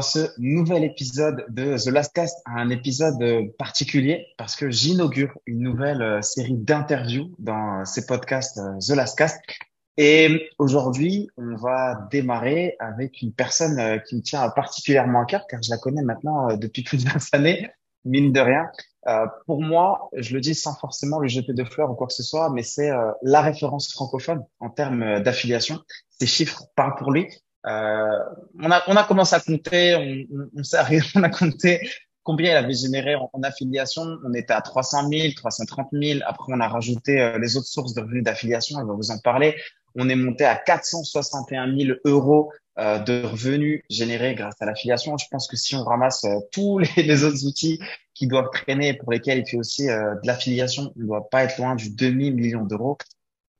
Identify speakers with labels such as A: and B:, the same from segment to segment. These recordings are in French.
A: dans ce nouvel épisode de The Last Cast, un épisode particulier parce que j'inaugure une nouvelle euh, série d'interviews dans ces podcasts euh, The Last Cast. Et aujourd'hui, on va démarrer avec une personne euh, qui me tient particulièrement à cœur car je la connais maintenant depuis plus de 20 années, mine de rien. pour moi, je le dis sans forcément le jeter de fleurs ou quoi que ce soit, mais c'est la référence francophone en termes d'affiliation. Ces chiffres parlent pour lui. Euh, on, a, on a commencé à compter, on, on, on, on a compté combien il avait généré en, affiliation. On était à 300 000, 330 000. Après, on a rajouté euh, les autres sources de revenus d'affiliation. On va vous en parler. On est monté à 461 000 euros euh, de revenus générés grâce à l'affiliation. Je pense que si on ramasse euh, tous les, autres outils qui doivent traîner pour lesquels il fait aussi de l'affiliation, on ne doit pas être loin du demi-million d'euros.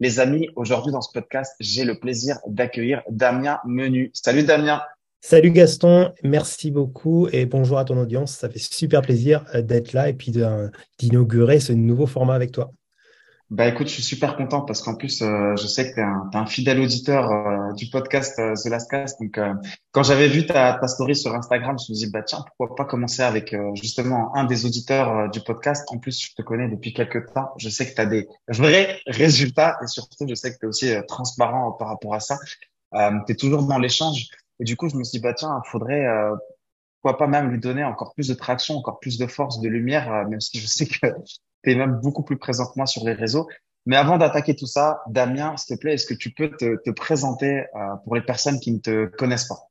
A: Les amis, aujourd'hui dans ce podcast, j'ai le plaisir d'accueillir Damien Menu. Salut Damien.
B: Salut Gaston, merci beaucoup et bonjour à ton audience. Ça fait super plaisir euh, d'être là et puis d'inaugurer ce nouveau format avec toi.
A: Bah écoute, je suis super content parce qu'en plus, euh, je sais que tu es, un fidèle auditeur euh, du podcast euh, The Last Cast. Donc, quand j'avais vu ta, ta story sur Instagram, je me suis dit, bah tiens, pourquoi pas commencer avec justement un des auditeurs du podcast. En plus, je te connais depuis quelques temps. Je sais que tu as des vrais résultats et surtout, je sais que tu es aussi transparent par rapport à ça. tu es toujours dans l'échange. Et du coup, je me suis dit, bah tiens, faudrait pourquoi pas même lui donner encore plus de traction, encore plus de force, de lumière, même si je sais que tu es même beaucoup plus présent que moi sur les réseaux. Mais avant d'attaquer tout ça, Damien, s'il te plaît, est-ce que tu peux te, te présenter euh, pour les personnes qui ne te connaissent pas?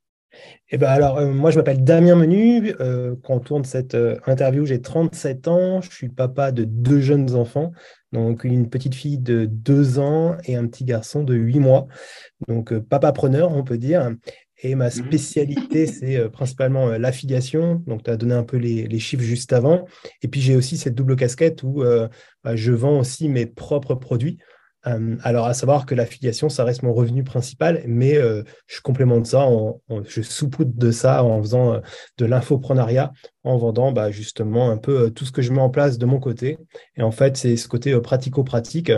B: Eh ben alors, euh, moi, je m'appelle Damien Menu. Euh, quand on tourne cette interview, j'ai 37 ans. Je suis papa de deux jeunes enfants, donc une petite fille de 2 ans et un petit garçon de 8 mois. Donc, papa preneur, on peut dire. Et ma mhm. spécialité, c'est euh, principalement euh, l'affiliation. Donc, tu as donné un peu les, chiffres juste avant. Et puis, j'ai aussi cette double casquette où euh, bah, je vends aussi mes propres produits. Euh, alors, à savoir que l'affiliation, ça reste mon revenu principal, mais euh, je complémente ça, je saupoudre de ça en faisant euh, de l'infoprenariat, en vendant bah, justement un peu tout ce que je mets en place de mon côté. Et en fait, c'est ce côté pratico-pratique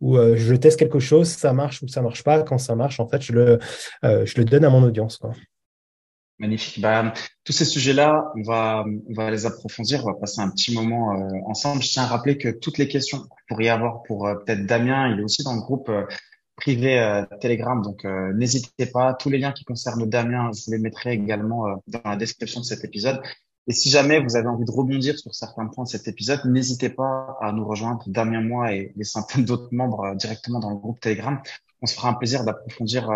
B: où je teste quelque chose, ça marche ou ça marche pas. Quand ça marche, en fait, je le, je le donne à mon audience. Quoi.
A: Magnifique. Bah, tous ces sujets-là, on va, on va les approfondir. On va passer un petit moment euh, ensemble. Je tiens à rappeler que toutes les questions que vous pourriez avoir pour euh, peut-être Damien, il est aussi dans le groupe euh, privé Telegram. Donc, n'hésitez pas. Tous les liens qui concernent Damien, je les mettrai également dans la description de cet épisode. Et si jamais vous avez envie de rebondir sur certains points de cet épisode, n'hésitez pas à nous rejoindre, Damien, moi et les centaines d'autres membres directement dans le groupe Telegram. On se fera un plaisir d'approfondir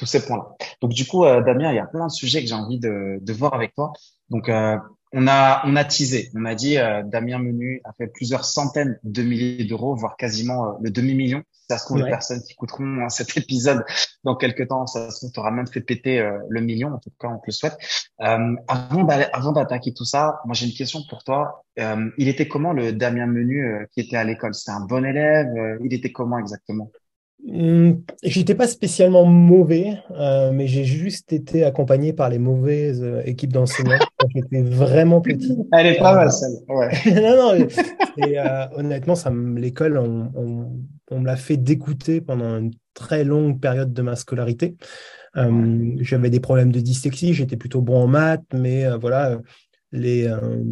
A: tous ces points-là. Donc du coup, euh, Damien, il y a plein de sujets que j'ai envie de, de, voir avec toi. Donc euh, on a on a teasé, on a dit euh, Damien Menu a fait plusieurs centaines de milliers d'euros, voire quasiment euh, le demi million. Ça se trouve les personnes qui écouteront cet épisode dans quelques temps, ça se trouve aura même fait péter le million. En tout cas, on te le souhaite. avant avant d'attaquer tout ça, moi j'ai une question pour toi. il était comment le Damien Menu qui était à l'école? C'était un bon élève? Il était comment exactement?
B: J'étais pas spécialement mauvais, euh, mais j'ai juste été accompagné par les mauvaises euh, équipes d'enseignants quand j'étais vraiment petit.
A: Elle est pas mal celle. Ouais.
B: non, non. Et, euh, honnêtement, ça, l'école, on, on, on me l'a fait d'écouter pendant une très longue période de ma scolarité. Euh, j'avais des problèmes de dyslexie, j'étais plutôt bon en maths, mais voilà, les, euh,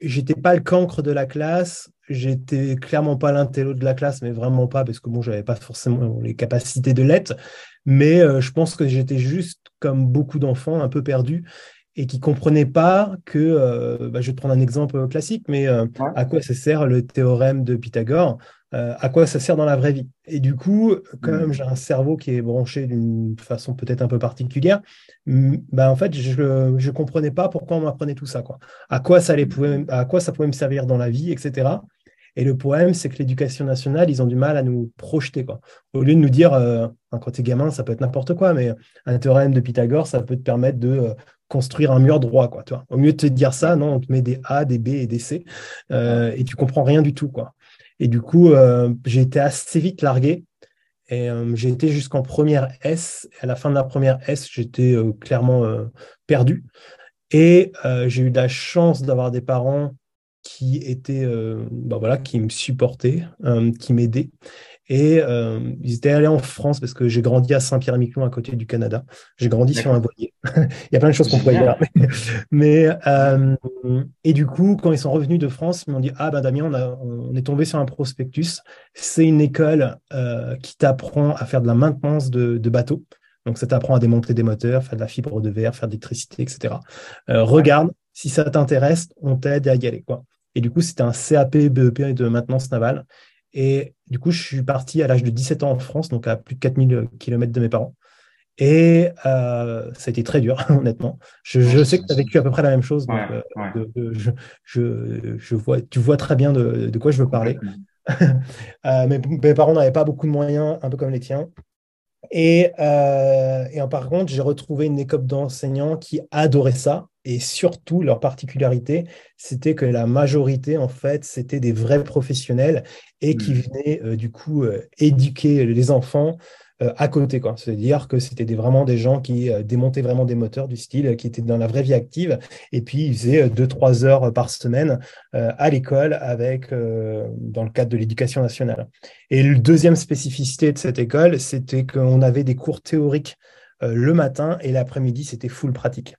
B: j'étais pas le cancre de la classe, j'étais clairement pas l'intello de la classe, mais vraiment pas parce que bon, j'avais pas forcément les capacités de l'être, mais euh, je pense que j'étais juste comme beaucoup d'enfants un peu perdus et qui comprenaient pas que, euh, bah, je vais te prendre un exemple classique, mais à quoi ça sert le théorème de Pythagore euh, à quoi ça sert dans la vraie vie? Et du coup, comme mm. j'ai un cerveau qui est branché d'une façon peut-être un peu particulière, bah en fait, je ne comprenais pas pourquoi on m'apprenait tout ça. Quoi. À, quoi ça pouvait, à quoi ça pouvait me servir dans la vie, etc. Et le problème, c'est que l'éducation nationale, ils ont du mal à nous projeter. Quoi. Au lieu de nous dire, euh, quand tu es gamin, ça peut être n'importe quoi, mais un théorème de Pythagore, ça peut te permettre de euh, construire un mur droit. Quoi. Au mieux de te dire ça, non, on te met des A, des B et des C, et tu comprends rien du tout. Quoi. Et du coup, euh, j'ai été assez vite largué. Et euh, j'ai été jusqu'en première S. Et à la fin de la première S, j'étais euh, clairement perdu. Et j'ai eu la chance d'avoir des parents qui était, bah voilà, qui me supportait, qui m'aidait. Et euh, ils étaient allés en France parce que j'ai grandi à Saint-Pierre-et-Miquelon à côté du Canada. J'ai grandi sur un voilier. Il y a plein de choses qu'on pourrait dire. Mais, euh, et du coup, quand ils sont revenus de France, ils m'ont dit Ah ben Damien, on, a, on est tombé sur un prospectus. C'est une école euh, qui t'apprend à faire de la maintenance de, de bateaux. Donc ça t'apprend à démonter des moteurs, faire de la fibre de verre, faire de l'électricité, etc. Euh, regarde, si ça t'intéresse, on t'aide à y aller. Quoi. Et du coup, c'était un CAP BEP de maintenance navale. Et du coup, je suis parti à l'âge de 17 ans en France, donc à plus de 4000 km de mes parents. Et euh, ça a été très dur, honnêtement. Je, sais que tu as vécu à peu près la même chose. Donc, euh, je, vois, tu vois très bien de, quoi je veux parler. euh, mes, mes, parents n'avaient pas beaucoup de moyens, un peu comme les tiens. Et, euh, et par contre, j'ai retrouvé une école d'enseignants qui adorait ça. Et surtout, leur particularité, c'était que la majorité, en fait, c'était des vrais professionnels et qui mmh. venaient, euh, du coup, euh, éduquer les enfants euh, à côté. C'est-à-dire que c'était vraiment des gens qui démontaient vraiment des moteurs du style, qui étaient dans la vraie vie active, et puis ils faisaient 2-3 euh, heures par semaine à l'école avec dans le cadre de l'éducation nationale. Et la deuxième spécificité de cette école, c'était qu'on avait des cours théoriques le matin et l'après-midi, c'était full pratique.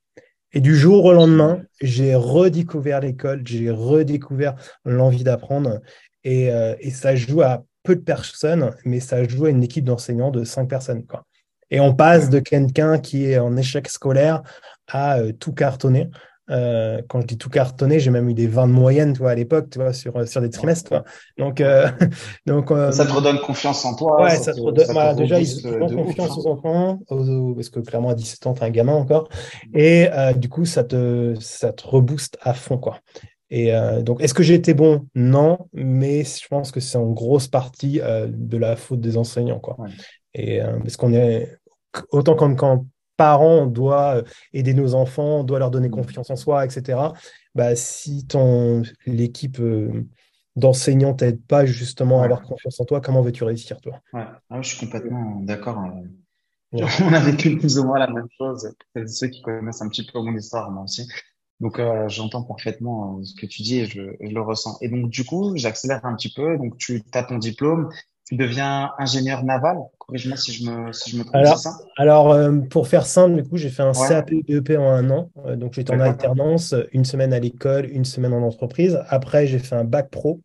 B: Et du jour au lendemain, j'ai redécouvert l'école, j'ai redécouvert l'envie d'apprendre. Et, et, ça joue à peu de personnes, mais ça joue à une équipe d'enseignants de cinq personnes. Quoi. Et on passe de quelqu'un qui est en échec scolaire à euh, tout cartonner. Euh, quand je dis tout cartonner, j'ai même eu des 20 de moyenne tu vois, à l'époque, tu vois, sur, euh, sur des trimestres. Donc,
A: donc ça te redonne confiance en toi.
B: Ouais, ça, te redonne, bah, déjà, ils ont confiance aux enfants, parce que clairement, à 17 ans, tu es un gamin encore. Et du coup, ça te, ça te rebooste à fond. Quoi. Et euh, donc, est-ce que j'ai été bon? Non, mais je pense que c'est en grosse partie euh, de la faute des enseignants. Quoi. Et euh, parce qu'on est autant comme quand parents, on doit aider nos enfants, on doit leur donner mmh. confiance en soi, etc. Bah, si ton l'équipe d'enseignants t'aide pas justement à avoir confiance en toi, comment veux-tu réussir toi?
A: Ouais. Ah, je suis complètement d'accord. On a vécu plus ou moins la même chose. Ceux qui connaissent un petit peu mon histoire, moi aussi. Donc, euh, j'entends parfaitement euh, ce que tu dis et je, le ressens. Et donc, du coup, j'accélère un petit peu. Donc, tu as ton diplôme, tu deviens ingénieur naval. Corrige-moi si je me, si je me trompe,
B: alors,
A: ça?
B: Alors, euh, pour faire simple, du coup, j'ai fait un CAP BEP en un an. donc, j'étais en alternance, une semaine à l'école, une semaine en entreprise. Après, j'ai fait un bac pro.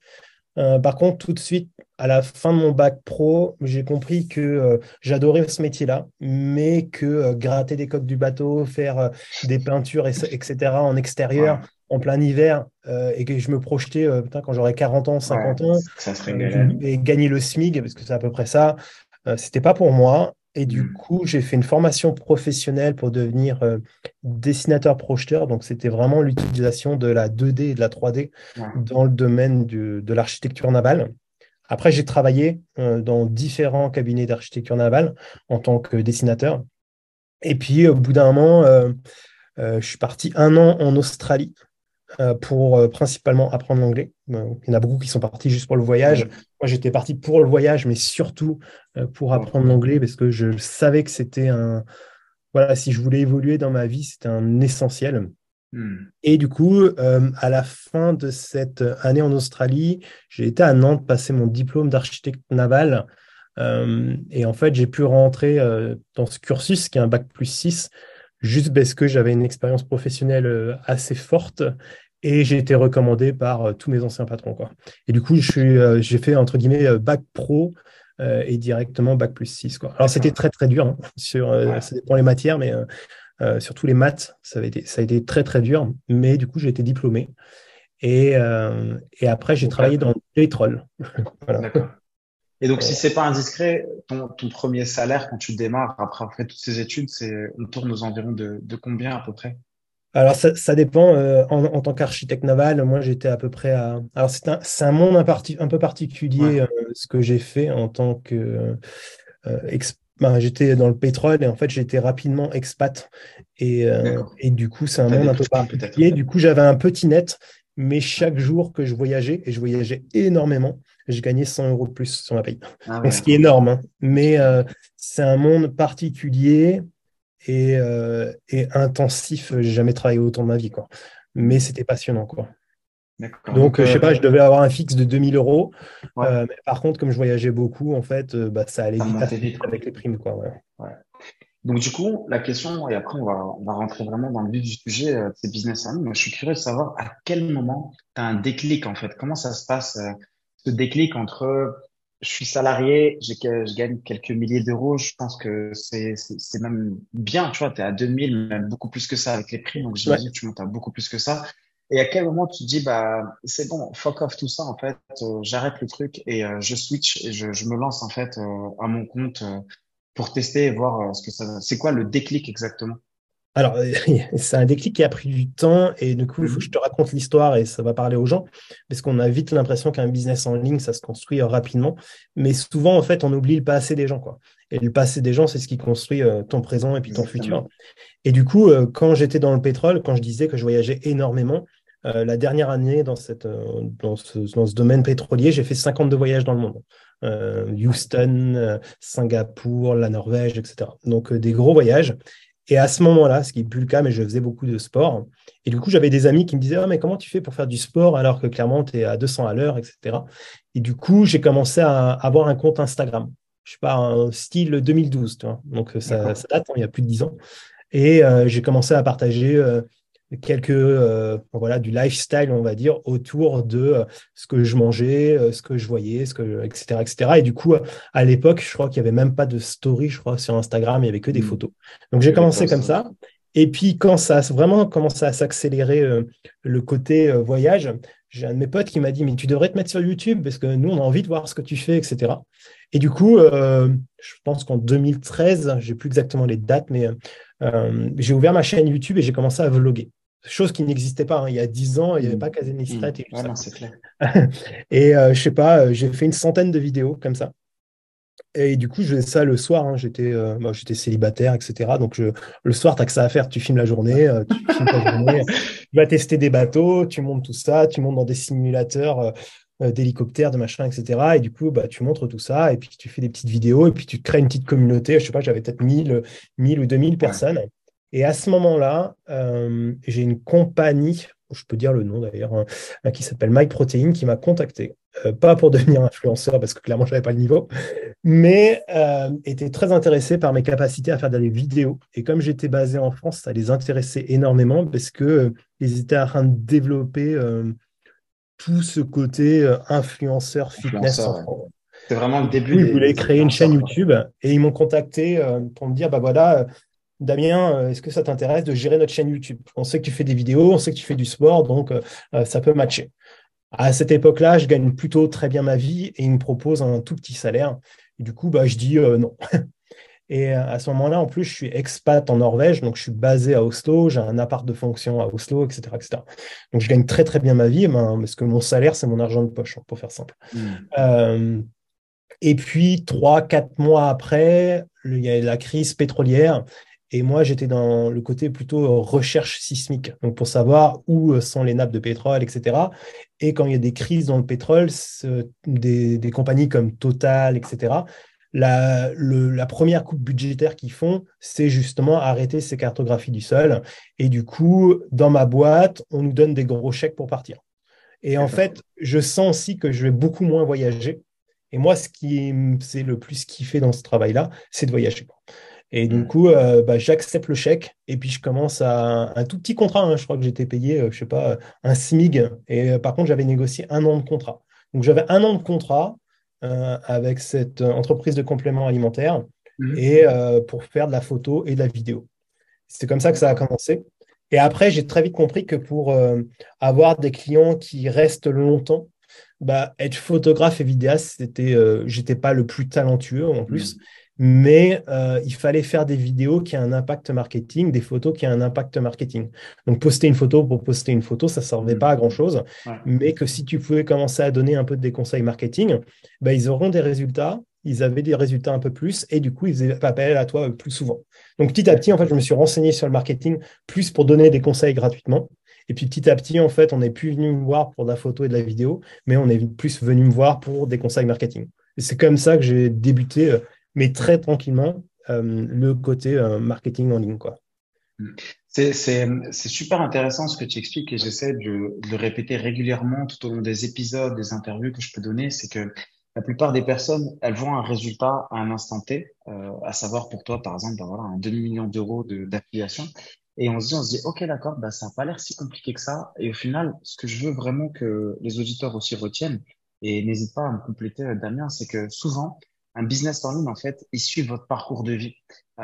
B: par contre, tout de suite, à la fin de mon bac pro, j'ai compris que euh, j'adorais ce métier-là, mais que euh, gratter des coques du bateau, faire euh, des peintures, etc. en extérieur, en plein hiver, et que je me projetais, quand j'aurais 40 ans, 50 ans, et gagner le SMIG, parce que c'est à peu près ça, c'était pas pour moi. Et du hmm. coup, j'ai fait une formation professionnelle pour devenir dessinateur projeteur. Donc, c'était vraiment l'utilisation de la 2D et de la 3D dans le domaine de l'architecture navale. Après, j'ai travaillé euh, dans différents cabinets d'architecture navale en tant que dessinateur. Et puis, au bout d'un moment, euh, euh, je suis parti un an en Australie pour principalement apprendre l'anglais. Il y en a beaucoup qui sont partis juste pour le voyage. Moi, j'étais parti pour le voyage, mais surtout pour apprendre l'anglais parce que je savais que c'était un. Voilà, si je voulais évoluer dans ma vie, c'était un essentiel. Hmm. Et du coup, euh, à la fin de cette année en Australie, j'ai été à Nantes passer mon diplôme d'architecte naval. Euh, et en fait, j'ai pu rentrer euh, dans ce cursus qui est un bac plus 6, juste parce que j'avais une expérience professionnelle assez forte et j'ai été recommandé par tous mes anciens patrons. Quoi. Et du coup, j'ai fait entre guillemets bac pro et directement bac plus 6. Quoi. Alors, c'était très très dur, hein, sur, ça dépend les matières, mais euh, surtout les maths, ça, a été, ça a été très très dur, mais du coup j'ai été diplômé. Et, euh, et après j'ai travaillé dans le pétrole.
A: D'accord. Et donc, si c'est pas indiscret, ton, ton, premier salaire quand tu démarres après après toutes ces études, c'est on tourne aux environs de, de combien à peu près?
B: Alors, ça, ça dépend. Euh, en, en, tant qu'architecte naval, moi, j'étais à peu près à. Alors, c'est un, un, monde un, un, peu particulier, euh, ce que j'ai fait en tant que euh, ben, j'étais dans le pétrole et en fait j'étais rapidement expat et, et du coup c'est un monde un peu particulier. Du coup j'avais un petit net, mais chaque jour que je voyageais et je voyageais énormément, je gagnais 100 euros de plus sur ma paye. Ah ce qui est énorme, hein. mais c'est un monde particulier et, euh, et intensif. J'ai jamais travaillé autant de ma vie quoi, mais c'était passionnant quoi. Donc, je sais pas, je devais avoir un fixe de 2000 euros. mais par contre, comme je voyageais beaucoup, en fait, bah, ça allait vite, avec les primes. Quoi,
A: Donc, du coup, la question, et après, on va, on va rentrer vraiment dans le vif du sujet de ces business en ligne. Je suis curieux de savoir à quel moment tu as un déclic, en fait. Comment ça se passe, ce déclic entre je suis salarié, je gagne quelques milliers d'euros. Je pense que c'est, c'est, même bien, tu vois, tu es à 2000, même beaucoup plus que ça avec les prix. Donc, j'imagine que tu montes à beaucoup plus que ça. Et à quel moment tu te dis, bah, c'est bon, fuck off tout ça, en fait, euh, j'arrête le truc et euh, je switch et je, je, me lance, en fait, euh, à mon compte pour tester et voir ce que ça, c'est quoi le déclic exactement?
B: Alors, c'est un déclic qui a pris du temps et du coup, il faut que je te raconte l'histoire et ça va parler aux gens parce qu'on a vite l'impression qu'un business en ligne, ça se construit euh, rapidement. Mais souvent, en fait, on oublie le passé des gens. Quoi. Et le passé des gens, c'est ce qui construit euh, ton présent et puis ton futur. Et du coup, euh, quand j'étais dans le pétrole, quand je disais que je voyageais énormément, la dernière année dans, cette, dans, ce, dans ce domaine pétrolier, j'ai fait 52 voyages dans le monde. Houston, Singapour, la Norvège, etc. Donc des gros voyages. Et à ce moment-là, ce qui n'est plus le cas, mais je faisais beaucoup de sport. Et du coup, j'avais des amis qui me disaient ah, mais comment tu fais pour faire du sport alors que clairement, tu es à 200 à l'heure, etc. Et du coup, j'ai commencé à avoir un compte Instagram. Je sais pas, un style 2012, tu vois. Donc, ça, date, hein, il y a plus de 10 ans. Et euh, j'ai commencé à partager euh, quelques euh, voilà du lifestyle on va dire autour de euh, ce que je mangeais euh, ce que je voyais ce que etc etc et du coup à l'époque je crois qu'il y avait même pas de story je crois sur Instagram il y avait que des hmm. photos. Donc j'ai commencé comme ça. Et puis quand ça a vraiment commencé à s'accélérer le côté voyage j'ai un de mes potes qui m'a dit mais tu devrais te mettre sur YouTube parce que nous on a envie de voir ce que tu fais etc et du coup je pense qu'en 2013 j'ai plus exactement les dates mais j'ai ouvert ma chaîne YouTube et j'ai commencé à vlogger chose qui n'existait pas. Hein. Il y a dix ans, il n'y avait mmh. pas Casini mmh. et tout ça. Clair. et euh, je sais pas, euh, j'ai fait une centaine de vidéos comme ça. Et du coup, je faisais ça le soir. Hein. J'étais, euh, célibataire, etc. Donc, le soir, tu as que ça à faire. Tu filmes la journée, tu filmes ta journée, tu vas tester des bateaux, tu montes tout ça, tu montes dans des simulateurs d'hélicoptères, de machin, etc. Et du coup, bah, tu montres tout ça et puis tu fais des petites vidéos et puis tu crées une petite communauté. Je sais pas, j'avais peut-être 1000, 1000 ou 2000 personnes. Et à ce moment-là, euh, j'ai une compagnie, je peux dire le nom d'ailleurs, hein, qui s'appelle MyProtein, qui m'a contacté. Euh, pas pour devenir influenceur, parce que clairement, je n'avais pas le niveau, mais euh, était très intéressé par mes capacités à faire des vidéos. Et comme j'étais basé en France, ça les intéressait énormément parce qu'ils étaient en train de développer tout ce côté influenceur fitness.
A: C'est vraiment le début.
B: ils voulaient créer une chaîne YouTube et ils m'ont contacté pour me dire bah voilà, Damien, euh, est-ce que ça t'intéresse de gérer notre chaîne YouTube? On sait que tu fais des vidéos, on sait que tu fais du sport, donc euh, euh, ça peut matcher. À cette époque-là, je gagne plutôt très bien ma vie et il me propose un tout petit salaire. du coup, bah, je dis non. Et à ce moment-là, en plus, je suis expat en Norvège, donc je suis basé à Oslo, j'ai un appart de fonction à Oslo, etc., etc. Donc je gagne très très bien ma vie, parce que mon salaire, c'est mon argent de poche, hein, pour faire simple. Hmm. et puis, trois, quatre mois après, il y a la crise pétrolière et moi, j'étais dans le côté plutôt euh, recherche sismique, donc pour savoir où euh, sont les nappes de pétrole, etc. Et quand il y a des crises dans le pétrole, des, compagnies comme Total, etc., la, la première coupe budgétaire qu'ils font, c'est justement arrêter ces cartographies du sol. Et du coup, dans ma boîte, on nous donne des gros chèques pour partir. Et en fait, je sens aussi que je vais beaucoup moins voyager. Et moi, ce qui c'est le plus kiffé dans ce travail-là, c'est de voyager. Et du coup, euh, bah, j'accepte le chèque et puis je commence à un tout petit contrat. Hein. je crois que j'étais payé, je euh, je sais pas, un SMIG. Et euh, par contre, j'avais négocié un an de contrat. Donc j'avais un an de contrat avec cette entreprise de compléments alimentaires mmh. et pour faire de la photo et de la vidéo. C'est comme ça que ça a commencé. Et après, j'ai très vite compris que pour avoir des clients qui restent longtemps, bah, être photographe et vidéaste, c'était, j'étais pas le plus talentueux en plus. Mmh mais euh, il fallait faire des vidéos qui aient un impact marketing, des photos qui aient un impact marketing. Donc poster une photo pour poster une photo, ça ne servait pas à grand-chose, mais que si tu pouvais commencer à donner un peu des conseils marketing, ben, ils auront des résultats, ils avaient des résultats un peu plus, et du coup, ils faisaient appel à toi plus souvent. Donc petit à petit, en fait, je me suis renseigné sur le marketing, plus pour donner des conseils gratuitement. Et puis petit à petit, en fait, on n'est plus venu me voir pour de la photo et de la vidéo, mais on est plus venu me voir pour des conseils marketing. Et c'est comme ça que j'ai débuté euh, mais très tranquillement, euh, le côté euh, marketing en ligne. Quoi.
A: C'est super intéressant ce que tu expliques et j'essaie de, le répéter régulièrement tout au long des épisodes, des interviews que je peux donner. C'est que la plupart des personnes, elles voient un résultat à un instant T, euh, à savoir pour toi, par exemple, ben voilà, un demi-million d'euros d'affiliation. Et on se dit, on se dit, OK, d'accord, bah, ça n'a pas l'air si compliqué que ça. Et au final, ce que je veux vraiment que les auditeurs aussi retiennent, et n'hésite pas à me compléter, Damien, c'est que souvent, un business en ligne, en fait, il suit votre parcours de vie.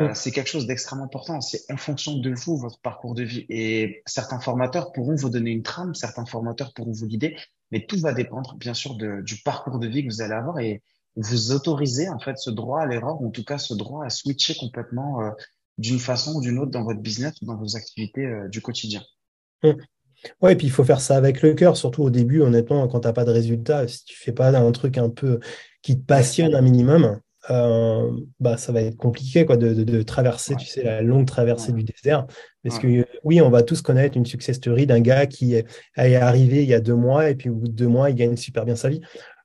A: Euh, c'est quelque chose d'extrêmement important. C'est en fonction de vous, votre parcours de vie. Et certains formateurs pourront vous donner une trame, certains formateurs pourront vous guider, mais tout va dépendre, bien sûr, de, du parcours de vie que vous allez avoir et vous autorisez, en fait, ce droit à l'erreur, ou en tout cas, ce droit à switcher complètement euh, d'une façon ou d'une autre dans votre business ou dans vos activités euh, du quotidien.
B: Ouais, et puis il faut faire ça avec le cœur, surtout au début, honnêtement, quand tu n'as pas de résultat, si tu fais pas un truc un peu qui te passionne un minimum, euh, bah, ça va être compliqué quoi, de, traverser, tu sais, la longue traversée du désert. Parce que oui, on va tous connaître une success story d'un gars qui est, arrivé il y a deux mois et puis au bout de deux mois, il gagne super bien sa vie.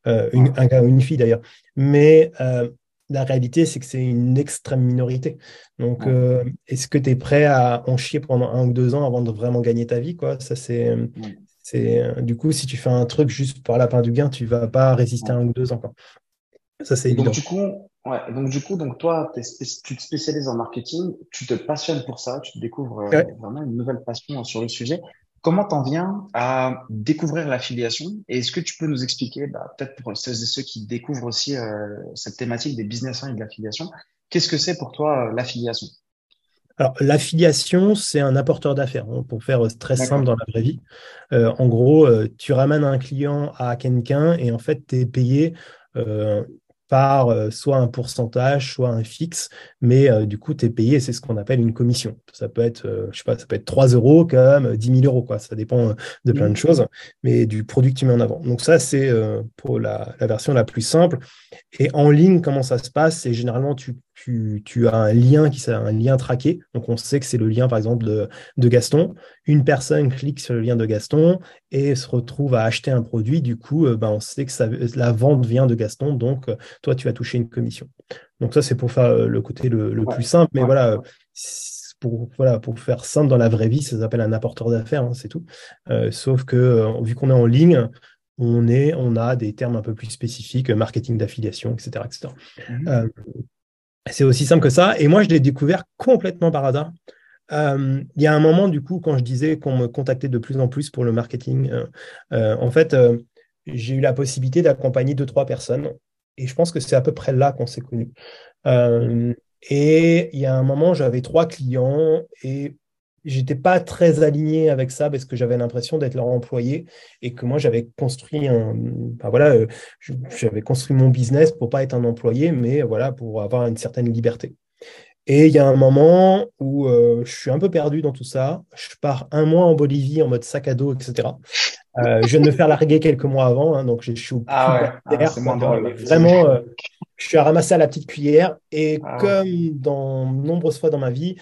B: Euh, un gars ou une fille d'ailleurs. Mais euh, la réalité, c'est que c'est une extrême minorité. Donc, euh, est-ce que tu es prêt à en chier pendant un ou deux ans avant de vraiment gagner ta vie quoi? Ça, c'est, c'est, euh, du coup, si tu fais un truc juste pour la fin du gain, tu vas pas résister un ou deux ans. Quoi.
A: Ça, c'est évident. Donc, du coup, ouais, donc, du coup, donc, toi, tu te spécialises en marketing, tu te passionnes pour ça, tu découvres euh, vraiment une nouvelle passion sur le sujet. Comment t'en viens à découvrir l'affiliation? Et est-ce que tu peux nous expliquer, bah, peut-être pour ceux et ceux qui découvrent aussi euh, cette thématique des business et de l'affiliation, qu'est-ce que c'est pour toi euh, l'affiliation?
B: Alors, l'affiliation, c'est un apporteur d'affaires, hein, pour faire très simple dans la vraie vie. Euh, en gros, tu ramènes un client à quelqu'un et en fait, tu es payé par euh, soit un pourcentage, soit un fixe, mais euh, du coup, tu es payé, c'est ce qu'on appelle une commission. Ça peut être, euh, je sais pas, ça peut être 3 euros comme 10 000 euros, quoi. Ça dépend de plein de mmh. choses, mais du produit que tu mets en avant. Donc ça, c'est pour la, la, version la plus simple. Et en ligne, comment ça se passe? C'est généralement, tu tu, as un lien qui un lien traqué. Donc, on sait que c'est le lien, par exemple, de, Gaston. Une personne clique sur le lien de Gaston et se retrouve à acheter un produit. Du coup, euh, ben, on sait que la vente vient de Gaston. Donc, euh, toi, tu vas toucher une commission. Donc, ça, c'est pour faire euh, le côté le, plus simple. Mais voilà, pour, voilà, pour faire simple dans la vraie vie, ça s'appelle un apporteur d'affaires, hein, c'est tout. sauf que, vu qu'on est en ligne, on, est, on a des termes un peu plus spécifiques, marketing d'affiliation, etc. etc. C'est aussi simple que ça. Et moi, je l'ai découvert complètement par hasard. Euh, il y a un moment, du coup, quand je disais qu'on me contactait de plus en plus pour le marketing, euh, euh, en fait, j'ai eu la possibilité d'accompagner deux, trois personnes. Et je pense que c'est à peu près là qu'on s'est connus. et il y a un moment, j'avais trois clients et j'étais pas très aligné avec ça parce que j'avais l'impression d'être leur employé et que moi j'avais construit un voilà euh, j'avais construit mon business pour pas être un employé mais voilà pour avoir une certaine liberté. Et il y a un moment où euh, je suis un peu perdu dans tout ça. Je pars un mois en Bolivie en mode sac à dos etc euh, je viens de me faire larguer quelques mois avant hein, donc je suis
A: ah ouais, ah,
B: vraiment je suis à ramasser à la petite cuillère et ah comme dans nombreuses fois dans ma vie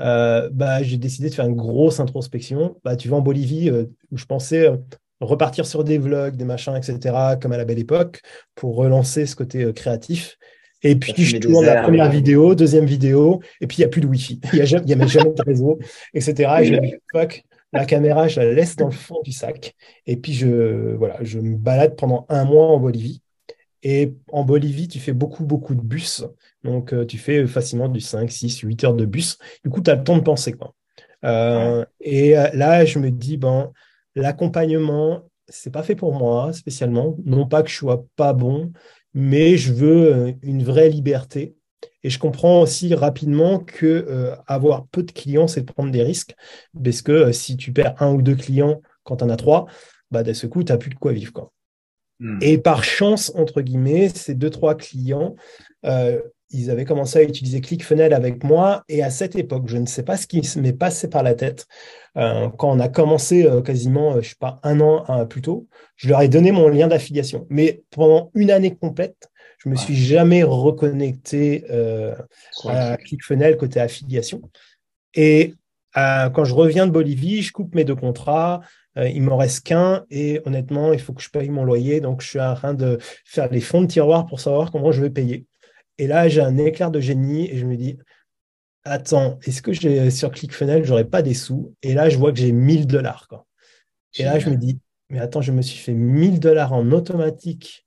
B: euh, bah, j'ai décidé de faire une grosse introspection. Bah, tu vas en Bolivie, euh, où je pensais euh, repartir sur des vlogs, des machins, etc., comme à la belle époque, pour relancer ce côté créatif. Et puis, je tourne la première vidéo, deuxième vidéo, et puis il n'y a plus de Wi-Fi. Il n'y a, jamais, de réseau, etc. Et je me dis, fuck, la caméra, je la laisse dans le fond du sac. Et puis, je, voilà, je me balade pendant un mois en Bolivie. Et en Bolivie, tu fais beaucoup, beaucoup de bus. Donc, euh, tu fais facilement du 5, 6, 8 heures de bus. Du coup, tu as le temps de penser. Quoi. Euh, et euh, là, je me dis, bon, l'accompagnement, c'est pas fait pour moi spécialement. Non pas que je sois pas bon, mais je veux une vraie liberté. Et je comprends aussi rapidement que avoir peu de clients, c'est de prendre des risques. Parce que si tu perds un ou deux clients quand tu en as trois, bah, d'un coup, tu n'as plus de quoi vivre. Quoi. Hmm. Et par chance, entre guillemets, ces deux, trois clients, ils avaient commencé à utiliser ClickFunnels avec moi. Et à cette époque, je ne sais pas ce qui m'est passé par la tête. Euh, quand on a commencé euh, quasiment, euh, je sais pas, un an plus tôt, je leur ai donné mon lien d'affiliation. Mais pendant une année complète, je me suis jamais reconnecté à ClickFunnels côté affiliation. Et quand je reviens de Bolivie, je coupe mes deux contrats. il m'en reste qu'un et honnêtement, il faut que je paye mon loyer. Donc, je suis en train de faire les fonds de tiroir pour savoir comment je vais payer. Et là, j'ai un éclair de génie et je me dis, attends, est-ce que j'ai sur ClickFunnels, j'aurais pas des sous? Et là, je vois que j'ai 1000 dollars. Et là, je me dis, mais attends, je me suis fait 1000 dollars en automatique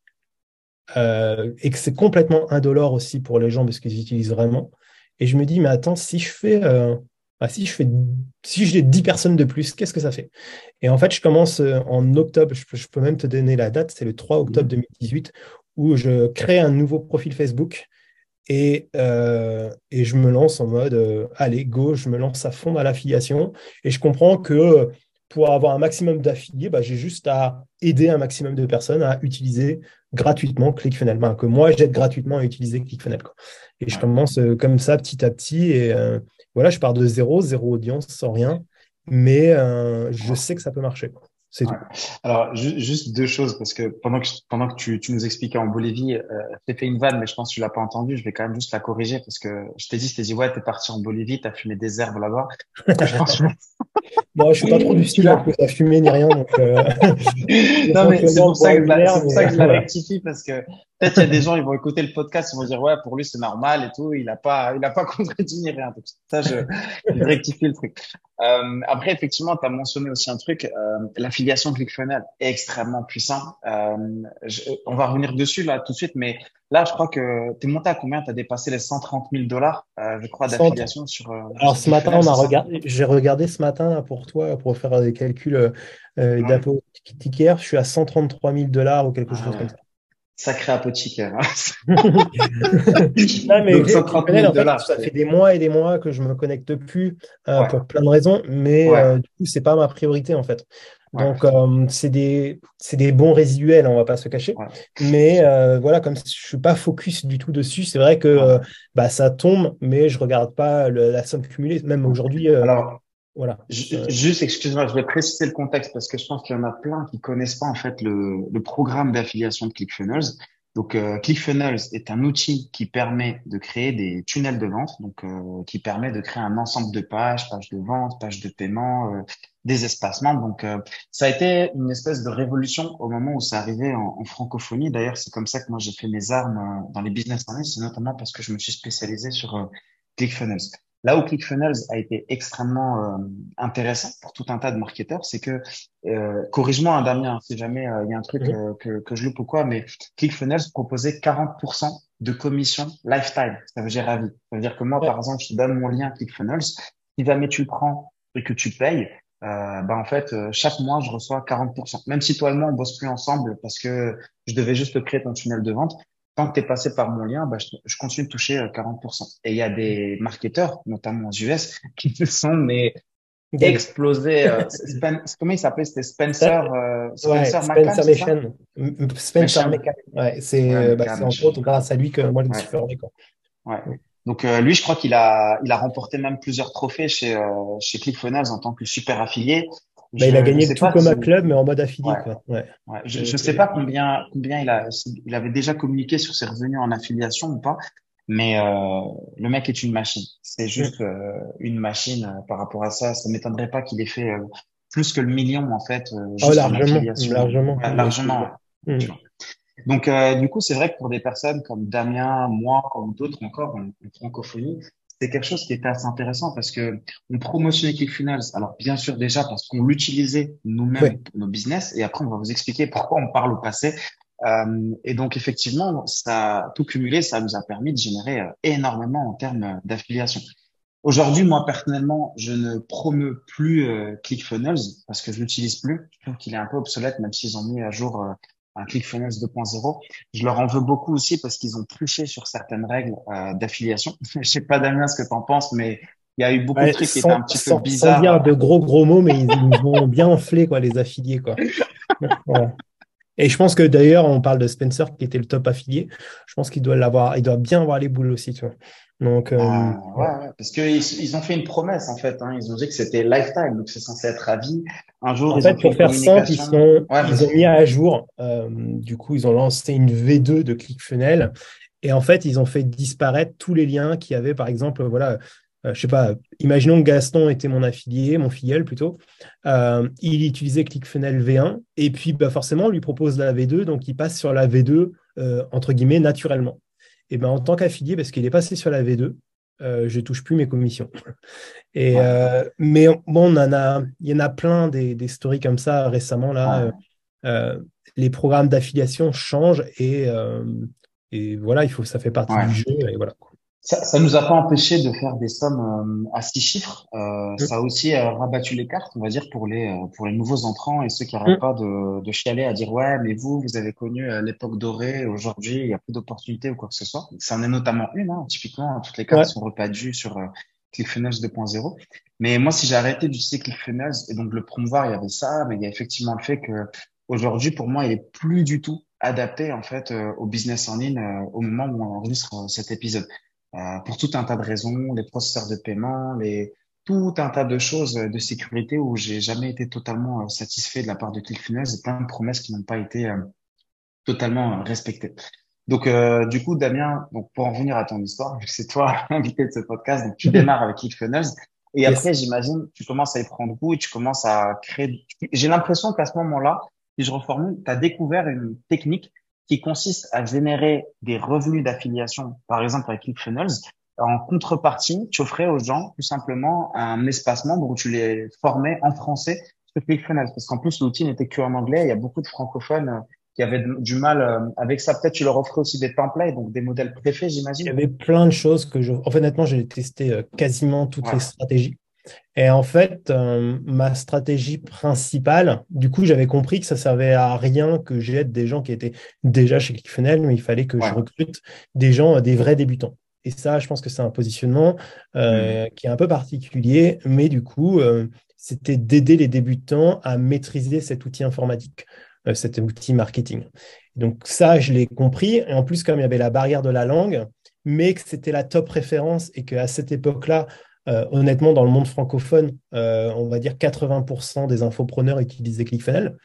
B: euh, et que c'est complètement indolore aussi pour les gens parce qu'ils utilisent vraiment. Et je me dis, mais attends, si je fais, euh, bah, si je fais, si j'ai 10 personnes de plus, qu'est-ce que ça fait? Et en fait, je commence euh, en octobre, je peux, même te donner la date, c'est le 3 octobre 2018, où je crée un nouveau profil Facebook et, et je me lance en mode, allez, go, je me lance à fond dans l'affiliation. Et je comprends que pour avoir un maximum d'affiliés, bah, j'ai juste à aider un maximum de personnes à utiliser gratuitement ClickFunnels, ben, que moi j'aide gratuitement à utiliser ClickFunnels. Et je commence euh, comme ça petit à petit. Et euh, voilà, je pars de zéro, zéro audience, sans rien, mais euh, je sais que ça peut marcher. C'est tout.
A: Alors, juste deux choses, parce que pendant que, pendant que tu, tu nous expliquais en Bolivie, euh, tu fait une vanne, mais je pense que tu l'as pas entendu. Je vais quand même juste la corriger, parce que je t'ai dit, je t'ai dit, ouais, t'es parti en Bolivie, t'as fumé des herbes là-bas.
B: Moi, je suis pas trop du style à fumer ni rien. Donc, euh...
A: non, mais c'est pour ça que, je la rectifie, parce que peut-être il y a des gens, ils vont écouter le podcast, ils vont dire, ouais, pour lui, c'est normal et tout, il a pas, il a pas contredit ni rien. Donc, ça, je, je rectifie le truc. Euh, après, effectivement, tu as mentionné aussi un truc, euh, l'affiliation ClickFunnels est extrêmement puissant. Euh, on va revenir dessus là tout de suite, mais là, je crois que tu es monté à combien? Tu as dépassé les 130 000 dollars, euh, je crois, d'affiliation sur.
B: Euh, Alors ce matin, on a regardé, j'ai regardé ce matin pour toi pour faire des calculs euh, ouais. d'apothicaire. Je suis à 133 000 dollars ou quelque ah chose comme ça
A: sacré apothicaire.
B: Hein. non, mais ça fait des mois et des mois que je me connecte plus euh, pour plein de raisons, mais euh, du coup, c'est pas ma priorité en fait. Donc, euh, c'est des, des bons résiduels, on va pas se cacher. Mais voilà, comme je suis pas focus du tout dessus, c'est vrai que bah, ça tombe, mais je regarde pas la somme cumulée. Même aujourd'hui,
A: Alors, voilà. Juste, excuse-moi, je vais préciser le contexte parce que je pense qu'il y en a plein qui connaissent pas en fait le, le programme d'affiliation de ClickFunnels. Donc, euh, ClickFunnels est un outil qui permet de créer des tunnels de vente, donc euh, qui permet de créer un ensemble de pages, pages de vente, pages de paiement, euh, des espacements. Donc, euh, ça a été une espèce de révolution au moment où ça arrivait en, en francophonie. D'ailleurs, c'est comme ça que moi j'ai fait mes armes dans les business en ligne, c'est notamment parce que je me suis spécialisé sur ClickFunnels. Là où ClickFunnels a été extrêmement euh, intéressant pour tout un tas de marketeurs, c'est que, euh, corrige-moi hein, Damien, si jamais euh, il y a un truc euh, que, que je loupe ou quoi, mais ClickFunnels proposait 40% de commission lifetime. Ça veut dire à vie. Ça veut dire que moi, par exemple, je te donne mon lien ClickFunnels. Si jamais tu le prends et que tu payes, euh, bah en fait, chaque mois, je reçois 40%. Même si toi et moi, on bosse plus ensemble parce que je devais juste créer ton tunnel de vente, tant que tu es passé par mon lien, bah, je, continue de toucher 40%. Euh, Et il y a des marketeurs, notamment aux US, qui se sont mais explosés. Euh, comment il s'appelait C'était Spencer, euh,
B: Spencer, ouais, Spencer. Ouais, c'est ouais, bah, entre autres grâce à lui que moi je me suis. Quoi.
A: Ouais. Donc euh, lui, je crois qu'il a, il a remporté même plusieurs trophées chez euh, chez ClickFunnels en tant que super affilié.
B: Bah, il a gagné tout comme un club, mais en mode affilié. Quoi. Ouais.
A: Ouais. Je ne sais pas combien, combien il, a, il avait déjà communiqué sur ses revenus en affiliation ou pas, mais euh, le mec est une machine. C'est juste euh, une machine euh, par rapport à ça. Ça m'étonnerait pas qu'il ait fait euh, plus que le million en fait.
B: Euh, juste oh, largement, largement,
A: largement. Mmh. Donc, du coup, c'est vrai que pour des personnes comme Damien, moi, comme d'autres encore en, en francophonie, c'est quelque chose qui était assez intéressant parce que on promotionnait ClickFunnels. Alors bien sûr déjà parce qu'on l'utilisait nous-mêmes pour nos business et après on va vous expliquer pourquoi on parle au passé. Euh, et donc effectivement, ça tout cumulé, ça nous a permis de générer euh, énormément en termes d'affiliation. Aujourd'hui, moi personnellement, je ne promeux plus euh, ClickFunnels parce que je l'utilise plus. Je trouve qu'il est un peu obsolète, même s'ils ont mis à jour euh, un ClickFunnels 2.0. Je leur en veux beaucoup aussi parce qu'ils ont triché sur certaines règles euh, d'affiliation. je sais pas Damien ce que tu en penses, mais il y a eu beaucoup de trucs qui étaient un petit peu bizarres. Sans
B: dire de gros gros mots, mais ils, ils ont bien enflé quoi les affiliés quoi. Et je pense que d'ailleurs, on parle de Spencer qui était le top affilié. Je pense qu'il doit l'avoir, il doit bien avoir les boules aussi, tu vois. Donc, euh,
A: ah, ouais, parce qu'ils ils ont fait une promesse en fait. Hein. Ils ont dit que c'était lifetime, donc c'est censé être à vie. Un jour,
B: en ils fait, ont pour faire simple, ils, sont, ils ont mis à jour. Euh, du coup, ils ont lancé une V2 de ClickFunnels et en fait, ils ont fait disparaître tous les liens qui avaient, par exemple, voilà, euh, je sais pas, imaginons que Gaston était mon affilié, mon filleul plutôt. Euh, il utilisait ClickFunnels V1 et puis bah, forcément, on lui propose la V2, donc il passe sur la V2 euh, entre guillemets naturellement et ben, en tant qu'affilié, parce qu'il est passé sur la V2, euh, je touche plus mes commissions. Et, euh, mais bon, on en a, il y en a plein des, des stories comme ça récemment. Là, euh, les programmes d'affiliation changent et, et voilà, il faut, ça fait partie du jeu. Et voilà.
A: Ça, ça nous a pas empêché de faire des sommes à six chiffres. Euh, Ça a aussi rabattu les cartes, on va dire, pour les pour les nouveaux entrants et ceux qui n'arrêtent pas de, de chialer à dire ouais, mais vous, vous avez connu l'époque dorée, aujourd'hui il y a plus d'opportunités ou quoi que ce soit. Ça en est notamment une. Hein. Typiquement, toutes les cartes sont repadues sur euh, ClickFunnels 2.0. Mais moi, si j'ai arrêté d'utiliser ClickFunnels et donc le promouvoir, il y avait ça, mais il y a effectivement le fait que aujourd'hui, pour moi, il est plus du tout adapté en fait au business en ligne au moment où on enregistre cet épisode. Euh, pour tout un tas de raisons, les processeurs de paiement, les, tout un tas de choses de sécurité où j'ai jamais été totalement euh, satisfait de la part de ClickFunnels et plein de promesses qui n'ont pas été euh, totalement respectées. Donc, du coup, Damien, donc pour en venir à ton histoire, c'est toi l'invité de ce podcast, donc tu démarres avec ClickFunnels et après, j'imagine, tu commences à y prendre goût et tu commences à créer. J'ai l'impression qu'à ce moment-là, si je reformule, tu as découvert une technique qui consiste à générer des revenus d'affiliation, par exemple avec ClickFunnels. En contrepartie, tu offrais aux gens tout simplement un espace membre où tu les formais en français sur ClickFunnels. Parce qu'en plus, l'outil n'était que en anglais. Il y a beaucoup de francophones euh, qui avaient du mal euh, avec ça. Peut-être tu leur offrais aussi des templates, donc des modèles préfets, j'imagine.
B: Il y avait plein de choses que je. En fait, honnêtement, j'ai testé euh, quasiment toutes les stratégies. Et en fait, euh, ma stratégie principale, du coup, j'avais compris que ça servait à rien que j'aide des gens qui étaient déjà chez ClickFunnels, mais il fallait que je recrute des gens, des vrais débutants. Et ça, je pense que c'est un positionnement euh, mmh. qui est un peu particulier, mais du coup, euh, c'était d'aider les débutants à maîtriser cet outil informatique, cet outil marketing. Donc ça, je l'ai compris. Et en plus, comme il y avait la barrière de la langue, mais que c'était la top référence et qu'à cette époque-là, euh, honnêtement, dans le monde francophone, euh, on va dire 80% des infopreneurs utilisaient ClickFunnels.